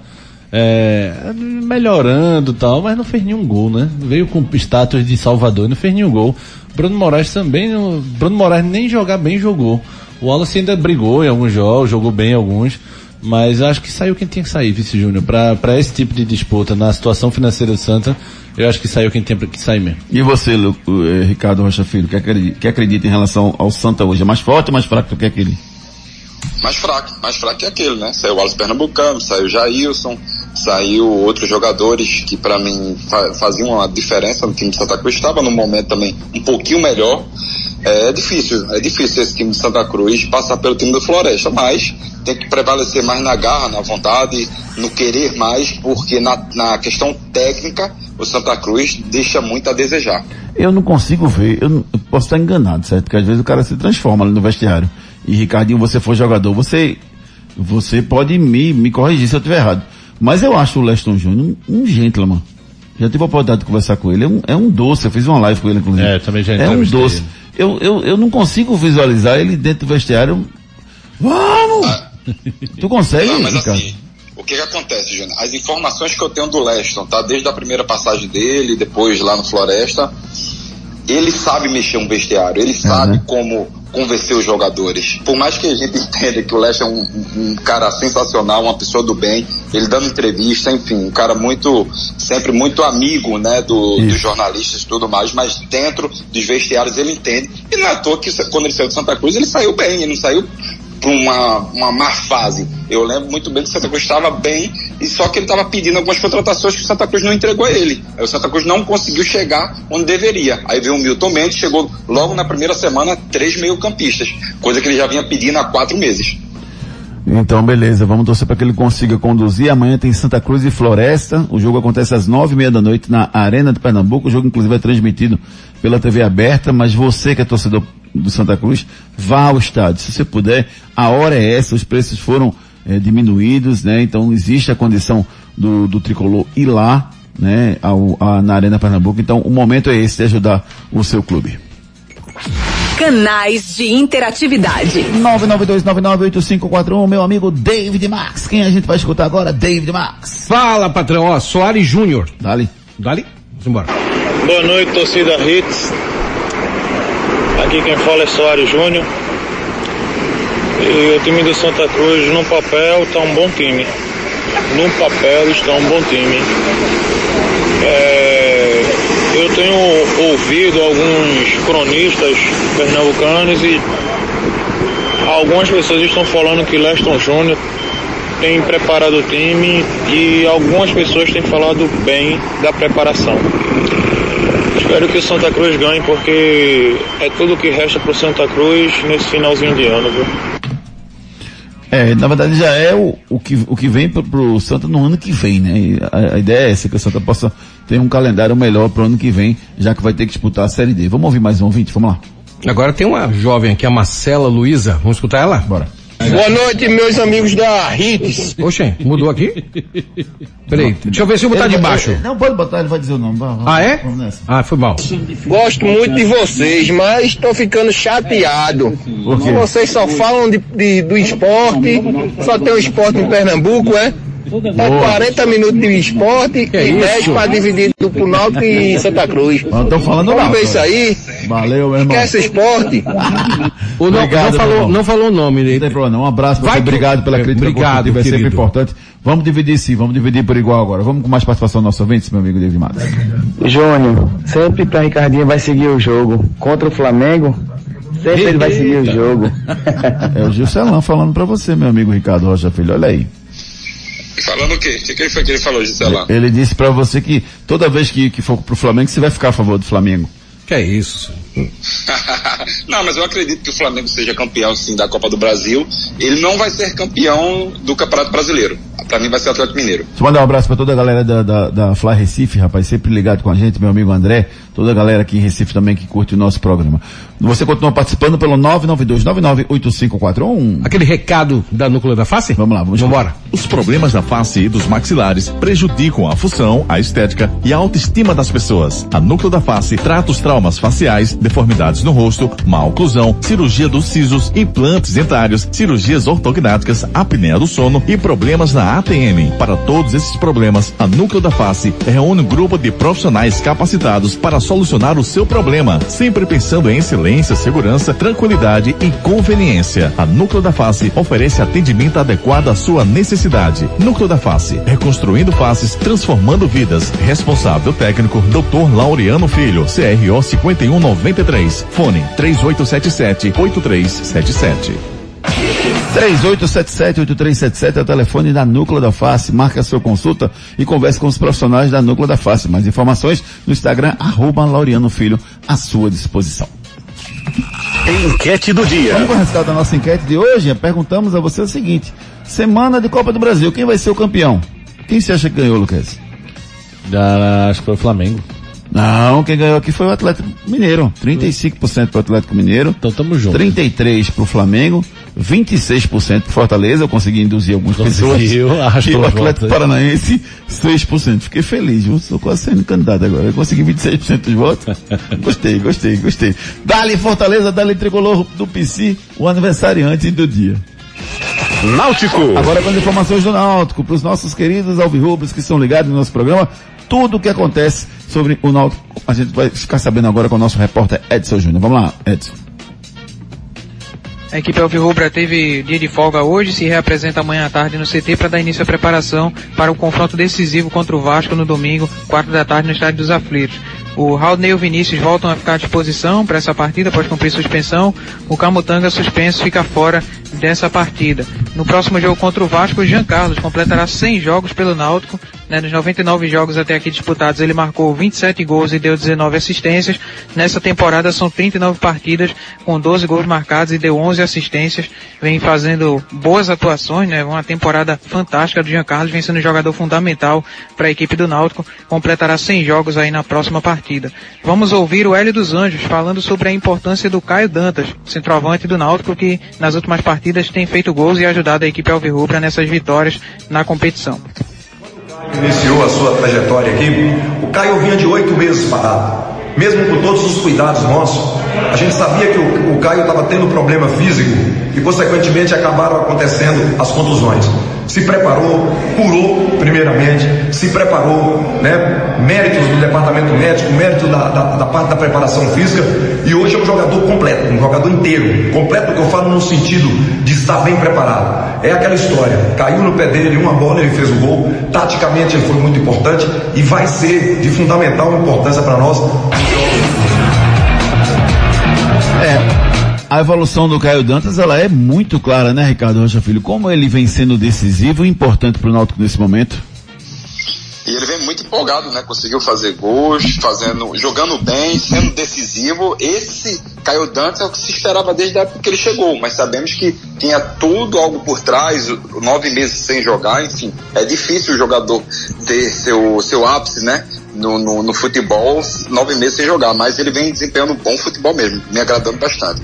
é, melhorando tal, mas não fez nenhum gol, né? Veio com status de Salvador e não fez nenhum gol. Bruno Moraes também, não, Bruno Moraes nem jogar bem jogou. O Wallace ainda brigou em alguns jogos, jogou bem em alguns, mas acho que saiu quem tinha que sair, Vice Júnior, para esse tipo de disputa, na situação financeira do Santa, eu acho que saiu quem tem que sair mesmo. E você, eh, Ricardo Rocha Filho, que acredita, que acredita em relação ao Santa hoje? É mais forte ou mais fraco do que aquele? Mais fraco, mais fraco que aquele, né? Saiu o Wallace Pernambucano, saiu o Jailson, saiu outros jogadores que para mim fa faziam uma diferença no time de Santa Cruz, estava num momento também um pouquinho melhor. É, difícil, é difícil esse time de Santa Cruz passar pelo time do Floresta, mas tem que prevalecer mais na garra, na vontade, no querer mais, porque na, na questão técnica o Santa Cruz deixa muito a desejar. Eu não consigo ver, eu, não, eu posso estar enganado, certo? Porque às vezes o cara se transforma ali no vestiário. E Ricardinho, você for jogador, você, você pode me, me corrigir se eu estiver errado. Mas eu acho o Leston Júnior um, um gentleman. Já tive a oportunidade de conversar com ele. É um, é um doce. Eu fiz uma live com ele, inclusive. É, também já É um doce. Eu, eu, eu não consigo visualizar ele dentro do vestiário. Vamos! Ah, [laughs] tu consegue, não, mas Ricardo? Assim, o que que acontece, Júnior? As informações que eu tenho do Leston, tá? Desde a primeira passagem dele, depois lá no Floresta, ele sabe mexer um vestiário, ele sabe uhum. como convencer os jogadores. Por mais que a gente entenda que o Leste é um, um, cara sensacional, uma pessoa do bem, ele dando entrevista, enfim, um cara muito, sempre muito amigo, né, do, dos jornalistas e tudo mais, mas dentro dos vestiários ele entende. E não é à toa que quando ele saiu de Santa Cruz, ele saiu bem, ele não saiu para uma, uma má fase. Eu lembro muito bem que o Santa Cruz estava bem, e só que ele estava pedindo algumas contratações que o Santa Cruz não entregou a ele. Aí o Santa Cruz não conseguiu chegar onde deveria. Aí veio o Milton Mendes, chegou logo na primeira semana três meio-campistas, coisa que ele já vinha pedindo há quatro meses. Então, beleza, vamos torcer para que ele consiga conduzir. Amanhã tem Santa Cruz e Floresta. O jogo acontece às nove e meia da noite na Arena de Pernambuco. O jogo, inclusive, é transmitido pela TV aberta. Mas você que é torcedor do Santa Cruz, vá ao estádio. Se você puder, a hora é essa, os preços foram é, diminuídos, né? Então existe a condição do, do tricolor ir lá, né? Ao, a, na Arena Pernambuco. Então o momento é esse de ajudar o seu clube. Canais de interatividade. 992998541, meu amigo David Max. Quem a gente vai escutar agora? David Max. Fala, patrão. Ó, Soares Júnior. Dali. Dali? Vamos embora. Boa noite, torcida Hits. Aqui quem fala é Soares Júnior. E o time do Santa Cruz no papel tá um bom time. no papel está um bom time. É, eu tenho ouvido alguns cronistas pernambucanos e algumas pessoas estão falando que Leston Júnior tem preparado o time e algumas pessoas têm falado bem da preparação. Espero que o Santa Cruz ganhe porque é tudo que resta pro Santa Cruz nesse finalzinho de ano, viu? É, na verdade já é o, o, que, o que vem pro, pro Santa no ano que vem, né? A, a ideia é essa, que o Santa possa ter um calendário melhor pro ano que vem, já que vai ter que disputar a Série D. Vamos ouvir mais um ouvinte, vamos lá. Agora tem uma jovem aqui, a Marcela Luiza. Vamos escutar ela? Bora. Boa noite, meus amigos da Hits. Oxê, mudou aqui? Peraí, deixa eu ver se eu botar Ele- de baixo. ele- Não, pode botar, ele vai dizer o nome. Vamos, Ah, é? Vamos nessa. Ah, foi mal. Gosto muito de vocês, mas estou ficando chateado. Por quê? Vocês só falam de, de- do esporte, só tem o esporte em Pernambuco, é? Tá 40 minutos de esporte e 10 para dividir do pro Náutico e Santa Cruz. Estão falando Vamos ver isso aí. Valeu, meu irmão. Esquece esporte. O não, Obrigado, não falou, não falou o nome dele. Não tem problema, não. Um abraço pra Vai você, que- obrigado pela É, crítica obrigado, construtiva, é sempre importante. Vamos dividir sim, vamos dividir por igual agora. Vamos com mais participação dos nossos ouvintes, meu amigo David Matos. Júnior, sempre pra Ricardinho vai seguir o jogo. Contra o Flamengo, sempre ele vai seguir o jogo. É o Gilcelan falando pra você, meu amigo Ricardo Rocha Filho, olha aí. Falando o quê? O que, que foi que ele falou, Gisela? Ele disse pra você que toda vez que, que for pro Flamengo, você vai ficar a favor do Flamengo. Que é isso? [laughs] não, mas eu acredito que o Flamengo seja campeão sim da Copa do Brasil. Ele não vai ser campeão do Campeonato Brasileiro. Pra mim vai ser o Atlético Mineiro. Deixa eu mandar um abraço pra toda a galera da, da, da Fly Recife, rapaz, sempre ligado com a gente, meu amigo André, toda a galera aqui em Recife também que curte o nosso programa. Você continua participando pelo 992998541. Aquele recado da núcleo da face? Vamos lá, vamos embora. Os problemas da face e dos maxilares prejudicam a função, a estética e a autoestima das pessoas. A Núcleo da Face trata os traumas faciais, deformidades no rosto, má oclusão, cirurgia dos sisos, implantes dentários, cirurgias ortognáticas, apneia do sono e problemas na ATM. Para todos esses problemas, a Núcleo da Face reúne um grupo de profissionais capacitados para solucionar o seu problema, sempre pensando em excelência, segurança, tranquilidade e conveniência. A Núcleo da Face oferece atendimento adequado à sua necessidade. Núcleo da Face, reconstruindo faces, transformando vidas. Responsável técnico, Dr. Laureano Filho, CRO 5193. Fone 3877-8377. 3877-8377 é o telefone da Núcleo da Face. Marca a sua consulta e converse com os profissionais da Núcleo da Face. Mais informações no Instagram, arroba Laureano Filho, à sua disposição. Enquete do dia. Vamos com o resultado da nossa enquete de hoje. Perguntamos a você o seguinte. Semana de Copa do Brasil, quem vai ser o campeão? Quem você acha que ganhou, Lucas? Já, acho que foi o Flamengo. Não, quem ganhou aqui foi o Atlético Mineiro. 35% para o Atlético Mineiro. Então tamo junto. 33% para o Flamengo. 26% para Fortaleza. Eu consegui induzir algumas pessoas. Conseguiu, E arrastou o Atlético votos. Paranaense, 6%. Fiquei feliz, viu? Estou quase sendo candidato agora. Eu consegui 26% dos votos. [laughs] Gostei, gostei, gostei. Dali Fortaleza, Dali Tricolor do PC, o aniversariante do dia. Náutico. Agora com as informações do Náutico, para os nossos queridos alvirrubros que estão ligados no nosso programa, tudo o que acontece sobre o Náutico, a gente vai ficar sabendo agora com o nosso repórter Edson Júnior. Vamos lá, Edson. A equipe Alvirrubra teve dia de folga hoje, se reapresenta amanhã à tarde no CT para dar início à preparação para o confronto decisivo contra o Vasco no domingo, quatro da tarde no Estádio dos Aflitos. O Raulney e o Vinícius voltam a ficar à disposição para essa partida após cumprir suspensão. O Camutanga suspenso fica fora dessa partida. No próximo jogo contra o Vasco, o Jean Carlos completará 100 jogos pelo Náutico. Né, nos 99 jogos até aqui disputados, ele marcou 27 gols e deu 19 assistências. Nessa temporada são 39 partidas com 12 gols marcados e deu 11 assistências. Vem fazendo boas atuações, né? Uma temporada fantástica do Jean Carlos, vem sendo um jogador fundamental para a equipe do Náutico. Completará 100 jogos aí na próxima partida. Vamos ouvir o Hélio dos Anjos falando sobre a importância do Caio Dantas, centroavante do Náutico, que nas últimas partidas tem feito gols e ajudado a equipe Alvirrubra nessas vitórias na competição. Iniciou a sua trajetória aqui, o Caio vinha de oito meses parado. Mesmo com todos os cuidados nossos, a gente sabia que o, o Caio estava tendo problema físico e, consequentemente, acabaram acontecendo as contusões. Se preparou, curou, primeiramente, se preparou, né? Méritos do departamento médico, mérito da, da, da parte da preparação física e hoje é um jogador completo, um jogador inteiro. Completo que eu falo no sentido de estar bem preparado. É aquela história, caiu no pé dele, uma bola ele fez o gol, taticamente ele foi muito importante e vai ser de fundamental importância para nós. É. A evolução do Caio Dantas, ela é muito clara, né, Ricardo Rocha Filho? Como ele vem sendo decisivo e importante para o Náutico nesse momento? E ele vem muito empolgado, né? Conseguiu fazer gols, fazendo, jogando bem, sendo decisivo. Esse Caio Dantas é o que se esperava desde a época que ele chegou, mas sabemos que tinha tudo algo por trás, nove meses sem jogar, enfim. É difícil o jogador ter seu, seu ápice, né? No, no, no futebol, nove meses sem jogar, mas ele vem desempenhando um bom futebol mesmo, me agradando bastante.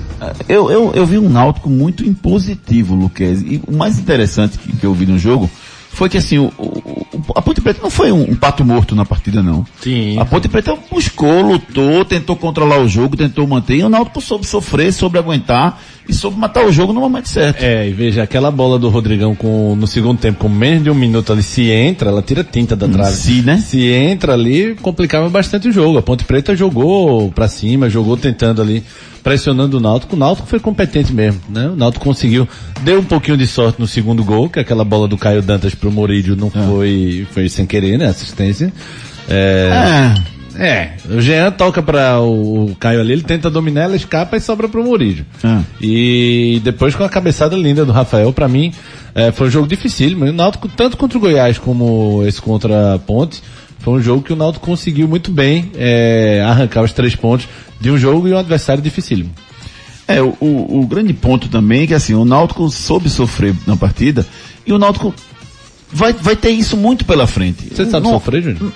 Eu, eu, eu vi um Náutico muito impositivo, Luquez. E o mais interessante que, que eu vi no jogo foi que assim, o, o, a Ponte Preta não foi um, um, pato morto na partida, não. Sim. A Ponte Preta buscou, lutou, tentou controlar o jogo, tentou manter, e o Náutico soube sofrer, soube aguentar e soube matar o jogo no momento certo. É, e veja, aquela bola do Rodrigão com, no segundo tempo, com menos de um minuto ali, se entra, ela tira tinta da trave. Se, né? Se entra ali, complicava bastante o jogo. A Ponte Preta jogou pra cima, jogou tentando ali pressionando o Náutico. O Náutico foi competente mesmo, né? O Náutico conseguiu, deu um pouquinho de sorte no segundo gol, que aquela bola do Caio Dantas pro Morídio não é. foi, foi sem querer, né? Assistência. É, é. É o Jean toca para o, o, Caio ali, ele tenta dominar, ela escapa e sobra pro Morídio. É. E depois com a cabeçada linda do Rafael, para mim, é, foi um jogo difícil, mas o Náutico, tanto contra o Goiás como esse contra a Ponte, foi um jogo que o Náutico conseguiu muito bem é, arrancar os três pontos de um jogo e um adversário dificílimo. É, o, o, o, grande ponto também é que assim, o Náutico soube sofrer na partida e o Náutico vai, vai ter isso muito pela frente. Você sabe Não, sofrer, Júnior?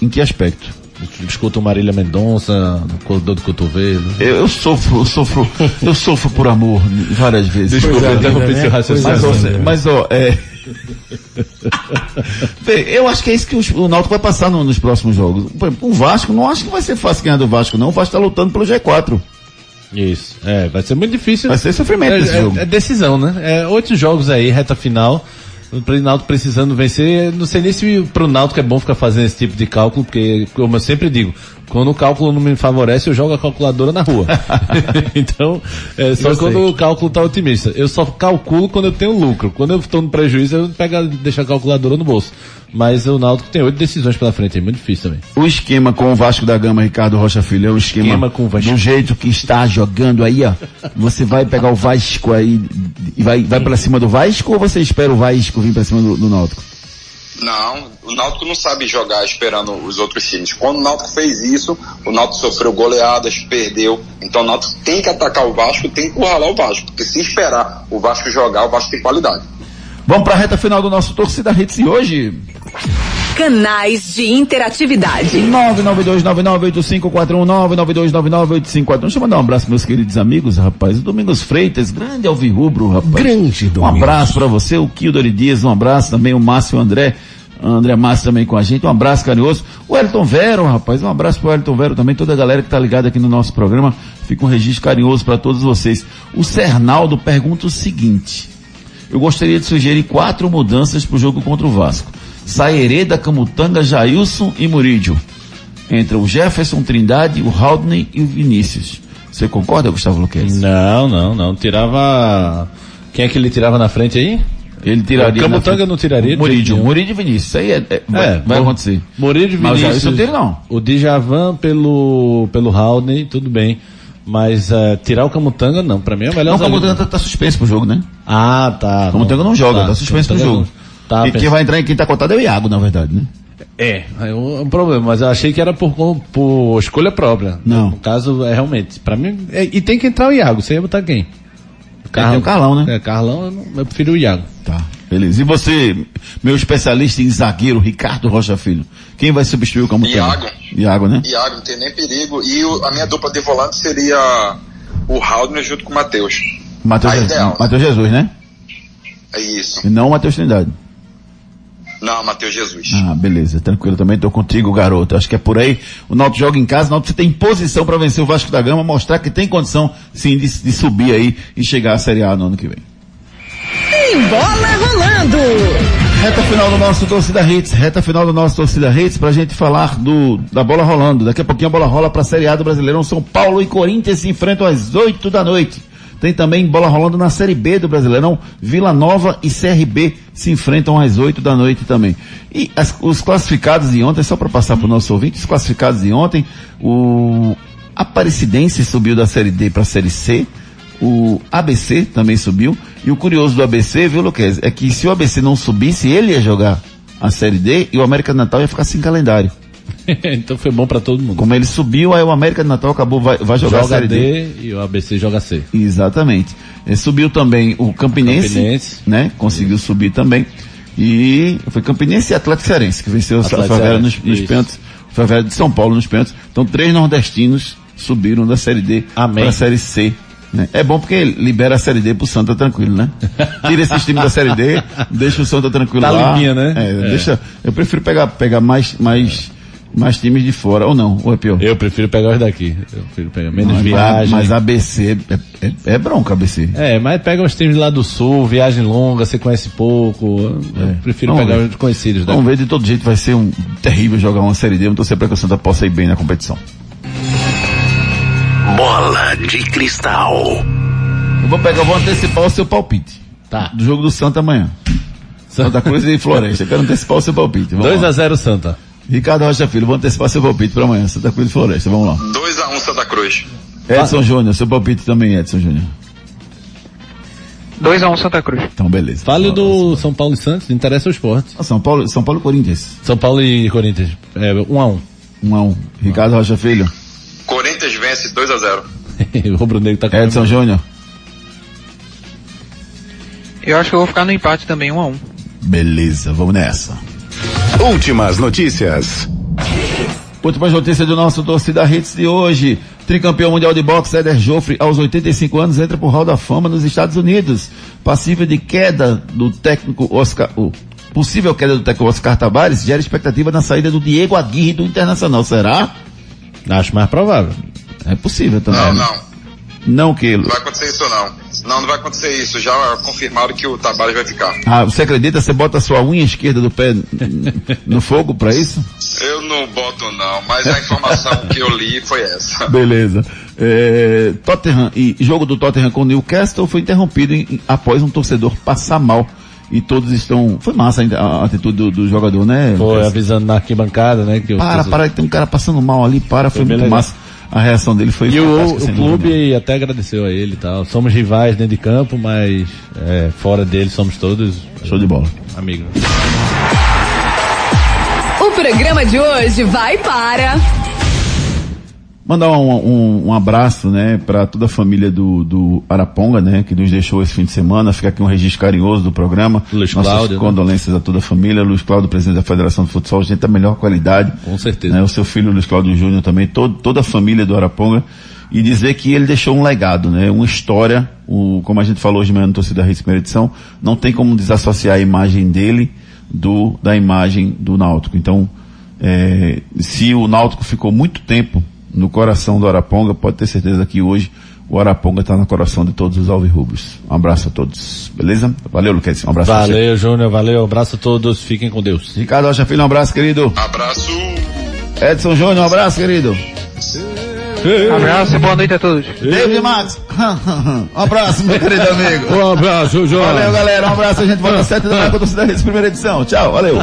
Em que aspecto? Escuta o Marília Mendonça, dor do cotovelo. Eu, eu, sofro, eu sofro, eu sofro por amor várias vezes. Desculpa, eu interrompi seu raciocínio. Mas, mas ó, é, [laughs] Bem, eu acho que é isso que o, o Náutico vai passar no, nos próximos jogos. O Vasco, não acho que vai ser fácil ganhar do Vasco, não. O Vasco está lutando pelo G4. Isso. É, vai ser muito difícil. Vai ser sofrimento é, esse é, jogo. É decisão, né? É, oito jogos aí, reta final. O Náutico precisando vencer. Não sei nem se pro Náutico é bom ficar fazendo esse tipo de cálculo, porque, como eu sempre digo, quando o cálculo não me favorece, eu jogo a calculadora na rua. [laughs] [laughs] então, é só eu quando sei. o cálculo tá otimista. Eu só calculo quando eu tenho lucro. Quando eu estou no prejuízo, eu pego, deixo a calculadora no bolso. Mas o Náutico tem oito decisões pela frente, é muito difícil também. O esquema com o Vasco da Gama, Ricardo Rocha Filho, é o esquema, esquema com o Vasco. do jeito que está jogando aí, ó. Você vai pegar o Vasco aí e vai, vai para cima do Vasco ou você espera o Vasco vir para cima do, do Náutico? Não, o Náutico não sabe jogar esperando os outros times. Quando o Náutico fez isso, o Náutico sofreu goleadas, perdeu. Então o Náutico tem que atacar o Vasco, tem que encurralar o Vasco, porque se esperar o Vasco jogar, o Vasco tem qualidade. Vamos para a reta final do nosso Torcida Hits e hoje. Canais de interatividade. 992998541 Deixa eu mandar um abraço meus queridos amigos, rapaz. O Domingos Freitas, grande alvirrubro, rapaz. Grande Domingos. Um abraço para você, o Kildori Dias, um abraço também, o Márcio André. André Márcio também com a gente, um abraço carinhoso. O Elton Vero, rapaz, um abraço pro Elton Vero também, toda a galera que tá ligada aqui no nosso programa. Fica um registro carinhoso para todos vocês. O Cernaldo pergunta o seguinte: eu gostaria de sugerir quatro mudanças para o jogo contra o Vasco. Saereda, Camutanga, Jailson e Murídio. Entre o Jefferson, Trindade, o Haldney e o Vinícius. Você concorda, Gustavo Luquez? Não, não, não. Tirava. Quem é que ele tirava na frente aí? Ele tiraria. O Camutanga não tiraria. Murídio, Murídio e Vinícius. Isso aí é, é, vai, é, vai acontecer. Murídio e Vinícius. Mas o tira não. O Djavan pelo, pelo Haldney, tudo bem. Mas uh, tirar o Camutanga, não. Pra mim é melhor. Não, o Camutanga tá, tá, suspenso pro jogo, né? Ah, tá. O Camutanga não joga, tá, tá suspenso pro jogo. Tá, e quem vai entrar em quem tá cotado é o Iago, na verdade, né? É, é um, um, problema, mas eu achei que era por, por escolha própria. Não. No caso, é realmente. Pra mim, é, e tem que entrar o Iago. Você ia botar quem? O Carlão, o Carlão né? É, Carlão, eu, eu prefiro o Iago. Tá. Beleza. E você, meu especialista em zagueiro, Ricardo Rocha Filho, quem vai substituir o Camutanga? Iago. Iago, né? Iago, não tem nem perigo. E o, a minha dupla de volante seria o Haldner junto com o Matheus. Matheus Jesus, né? É isso. E não o Matheus Trindade. Não, Matheus Jesus. Ah, beleza, tranquilo, também tô contigo, garoto. Acho que é por aí. O Náutico joga em casa, o Náutico tem posição para vencer o Vasco da Gama, mostrar que tem condição, sim, de, de subir aí e chegar à Série A no ano que vem. Tem bola rolando! Reta final do nosso Torcida Hits, reta final do nosso Torcida Hits pra gente falar do, da bola rolando. Daqui a pouquinho a bola rola pra Série A do Brasileirão. São Paulo e Corinthians se enfrentam às 8 da noite. Tem também bola rolando na Série B do Brasileirão. Vila Nova e CRB se enfrentam às 8 da noite também. E as- os classificados de ontem, só para passar para o nosso ouvinte, os classificados de ontem, o Aparecidense subiu da Série D para a Série C. O ABC também subiu. E o curioso do ABC, viu, Luquez, é que se o ABC não subisse, ele ia jogar a Série D e o América de Natal ia ficar sem calendário. [laughs] então foi bom pra todo mundo. Como ele subiu, aí o América de Natal acabou, vai, vai jogar a Joga Série D. D e o ABC joga C. Exatamente. Eh, subiu também o Campinense, Campinense. né? Conseguiu subir também. E foi Campinense e Atlético Cearense, que venceu a Favela nos, nos pênaltis. Favela de São Paulo nos pênaltis. Então três nordestinos subiram da Série D para a Série C. né? É bom porque libera a Série D pro Santa tranquilo, né? Tira esses times da Série D, [laughs] deixa o Santa tranquilo Tá lá. limpinha, né? É, É. Deixa, eu prefiro pegar, pegar mais, mais, mais times de fora, ou não, ou é pior? Eu prefiro pegar os daqui. Eu prefiro pegar menos Mas- viagem. Mas ABC é, é, é bronca, ABC. É, mas pega os times lá do sul, viagem longa, você conhece pouco. Eu prefiro Vamos pegar ver. os conhecidos Vamos daqui. ver, de todo jeito vai ser um terrível jogar uma Série D, vamos torcer para que o Santa possa ir bem na competição. Bola de cristal. Eu vou pegar, eu vou antecipar o seu palpite. Tá. Do jogo do Santa amanhã. Santa Cruz e Floresta. Eu quero antecipar o seu palpite. Vamos 2 lá. a 0 Santa. Ricardo Rocha Filho, vou antecipar seu palpite para amanhã. Santa Cruz e Floresta. Vamos lá. 2x1 Santa Cruz. Edson Júnior, seu palpite também, Edson Júnior. 2x1 Santa Cruz. Então, beleza. Fale do São Paulo e Santos, interessa o esporte. Ah, São Paulo, São Paulo e Corinthians. São Paulo e Corinthians. É, 1 a 1 Um a um. Ricardo Rocha Filho. Corinthians vence 2x0. [laughs] o Rubro Negro tá com Edson Júnior. Eu acho que eu vou ficar no empate também, 1x1. Beleza, vamos nessa. Últimas notícias. Últimas notícias do nosso torcida Hits de hoje. Tricampeão mundial de boxe, Éder Joffre, aos 85 anos, entra pro Hall da Fama nos Estados Unidos. Passível de queda do técnico Oscar, o possível queda do técnico Oscar Tabares, gera expectativa na saída do Diego Aguirre do Internacional. Será? Acho mais provável. É possível também. Não, não. Não que Não vai acontecer isso não. Não, não vai acontecer isso. Já confirmaram que o Tabares vai ficar. Ah, você acredita? Você bota a sua unha esquerda do pé no fogo pra isso? Eu não boto não, mas a informação que eu li foi essa. [laughs] Beleza. É, Tottenham e jogo do Tottenham com o Newcastle foi interrompido em- após um torcedor passar mal. E todos estão. Foi massa a, atitude do, do jogador, né? Foi avisando na arquibancada, né? Que Para, para, tem um cara passando mal ali, para, foi, Foi muito legal. massa. A reação dele foi E o, o sem dúvida clube até agradeceu a ele e tal. Somos rivais dentro de campo, mas é, fora dele somos todos. Show de bola. Amigos. O programa de hoje vai para. Mandar um, um, um abraço, né, para toda a família do, do Araponga, né, que nos deixou esse fim de semana. Fica aqui um registro carinhoso do programa. Luiz Nossas Cláudio, né? condolências a toda a família. Luiz Cláudio, presidente da Federação de Futsal, gente da melhor qualidade. Com certeza. né, o seu filho Luiz Cláudio Júnior também, todo, toda a família do Araponga. E dizer que ele deixou um legado, né, uma história, o, como a gente falou hoje de manhã no Torcida Reis primeira edição, não tem como desassociar a imagem dele do, da imagem do Náutico. Então, é, se o Náutico ficou muito tempo no coração do Araponga, pode ter certeza que hoje o Araponga está no coração de todos os alvirrubros. Um abraço a todos, beleza? Valeu, Luquez. Um abraço. Valeu, Júnior. Valeu. Abraço a todos. Fiquem com Deus. Ricardo Rocha Filho, um abraço, querido. Abraço. Edson Júnior, um abraço, querido. Abraço e boa noite a todos. David Max. [laughs] um abraço, meu querido amigo. Um abraço, Júnior. Valeu, galera. Um abraço. A gente volta às sete da manhã com a torcida Redes, primeira edição. Tchau, valeu.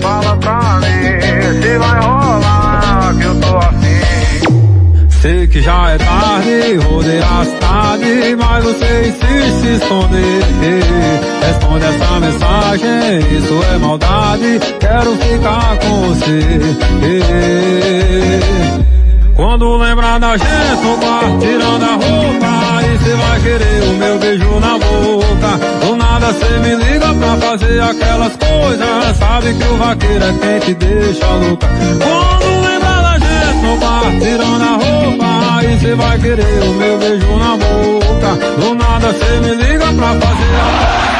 Fala pra mim se vai rolar que eu tô afim. Sei que já é tarde, rodei a cidade, mas você insiste em esconder. Responde essa mensagem, isso é maldade, quero ficar com você. Quando lembrar da gente no tirando a roupa, aí cê vai querer o meu beijo na boca. Do nada cê me liga pra fazer aquelas coisas, sabe que o vaqueiro é quem te deixa louca. Quando quarto, tirando a roupa, aí cê vai querer o meu beijo na boca. Do nada cê me liga pra fazer a...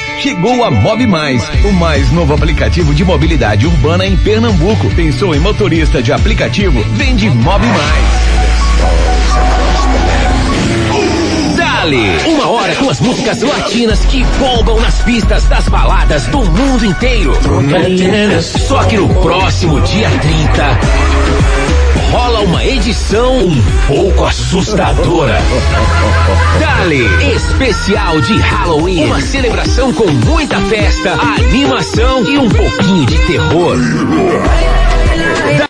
Chegou a Mob Mais, o mais novo aplicativo de mobilidade urbana em Pernambuco. Pensou em motorista de aplicativo? Vende Mob Mais. Dale! Uma hora com as músicas latinas que bombam nas pistas das baladas do mundo inteiro. Só que no próximo dia 30 rola uma edição um pouco assustadora. Dale, especial de Halloween. Uma celebração com muita festa, animação e um pouquinho de terror.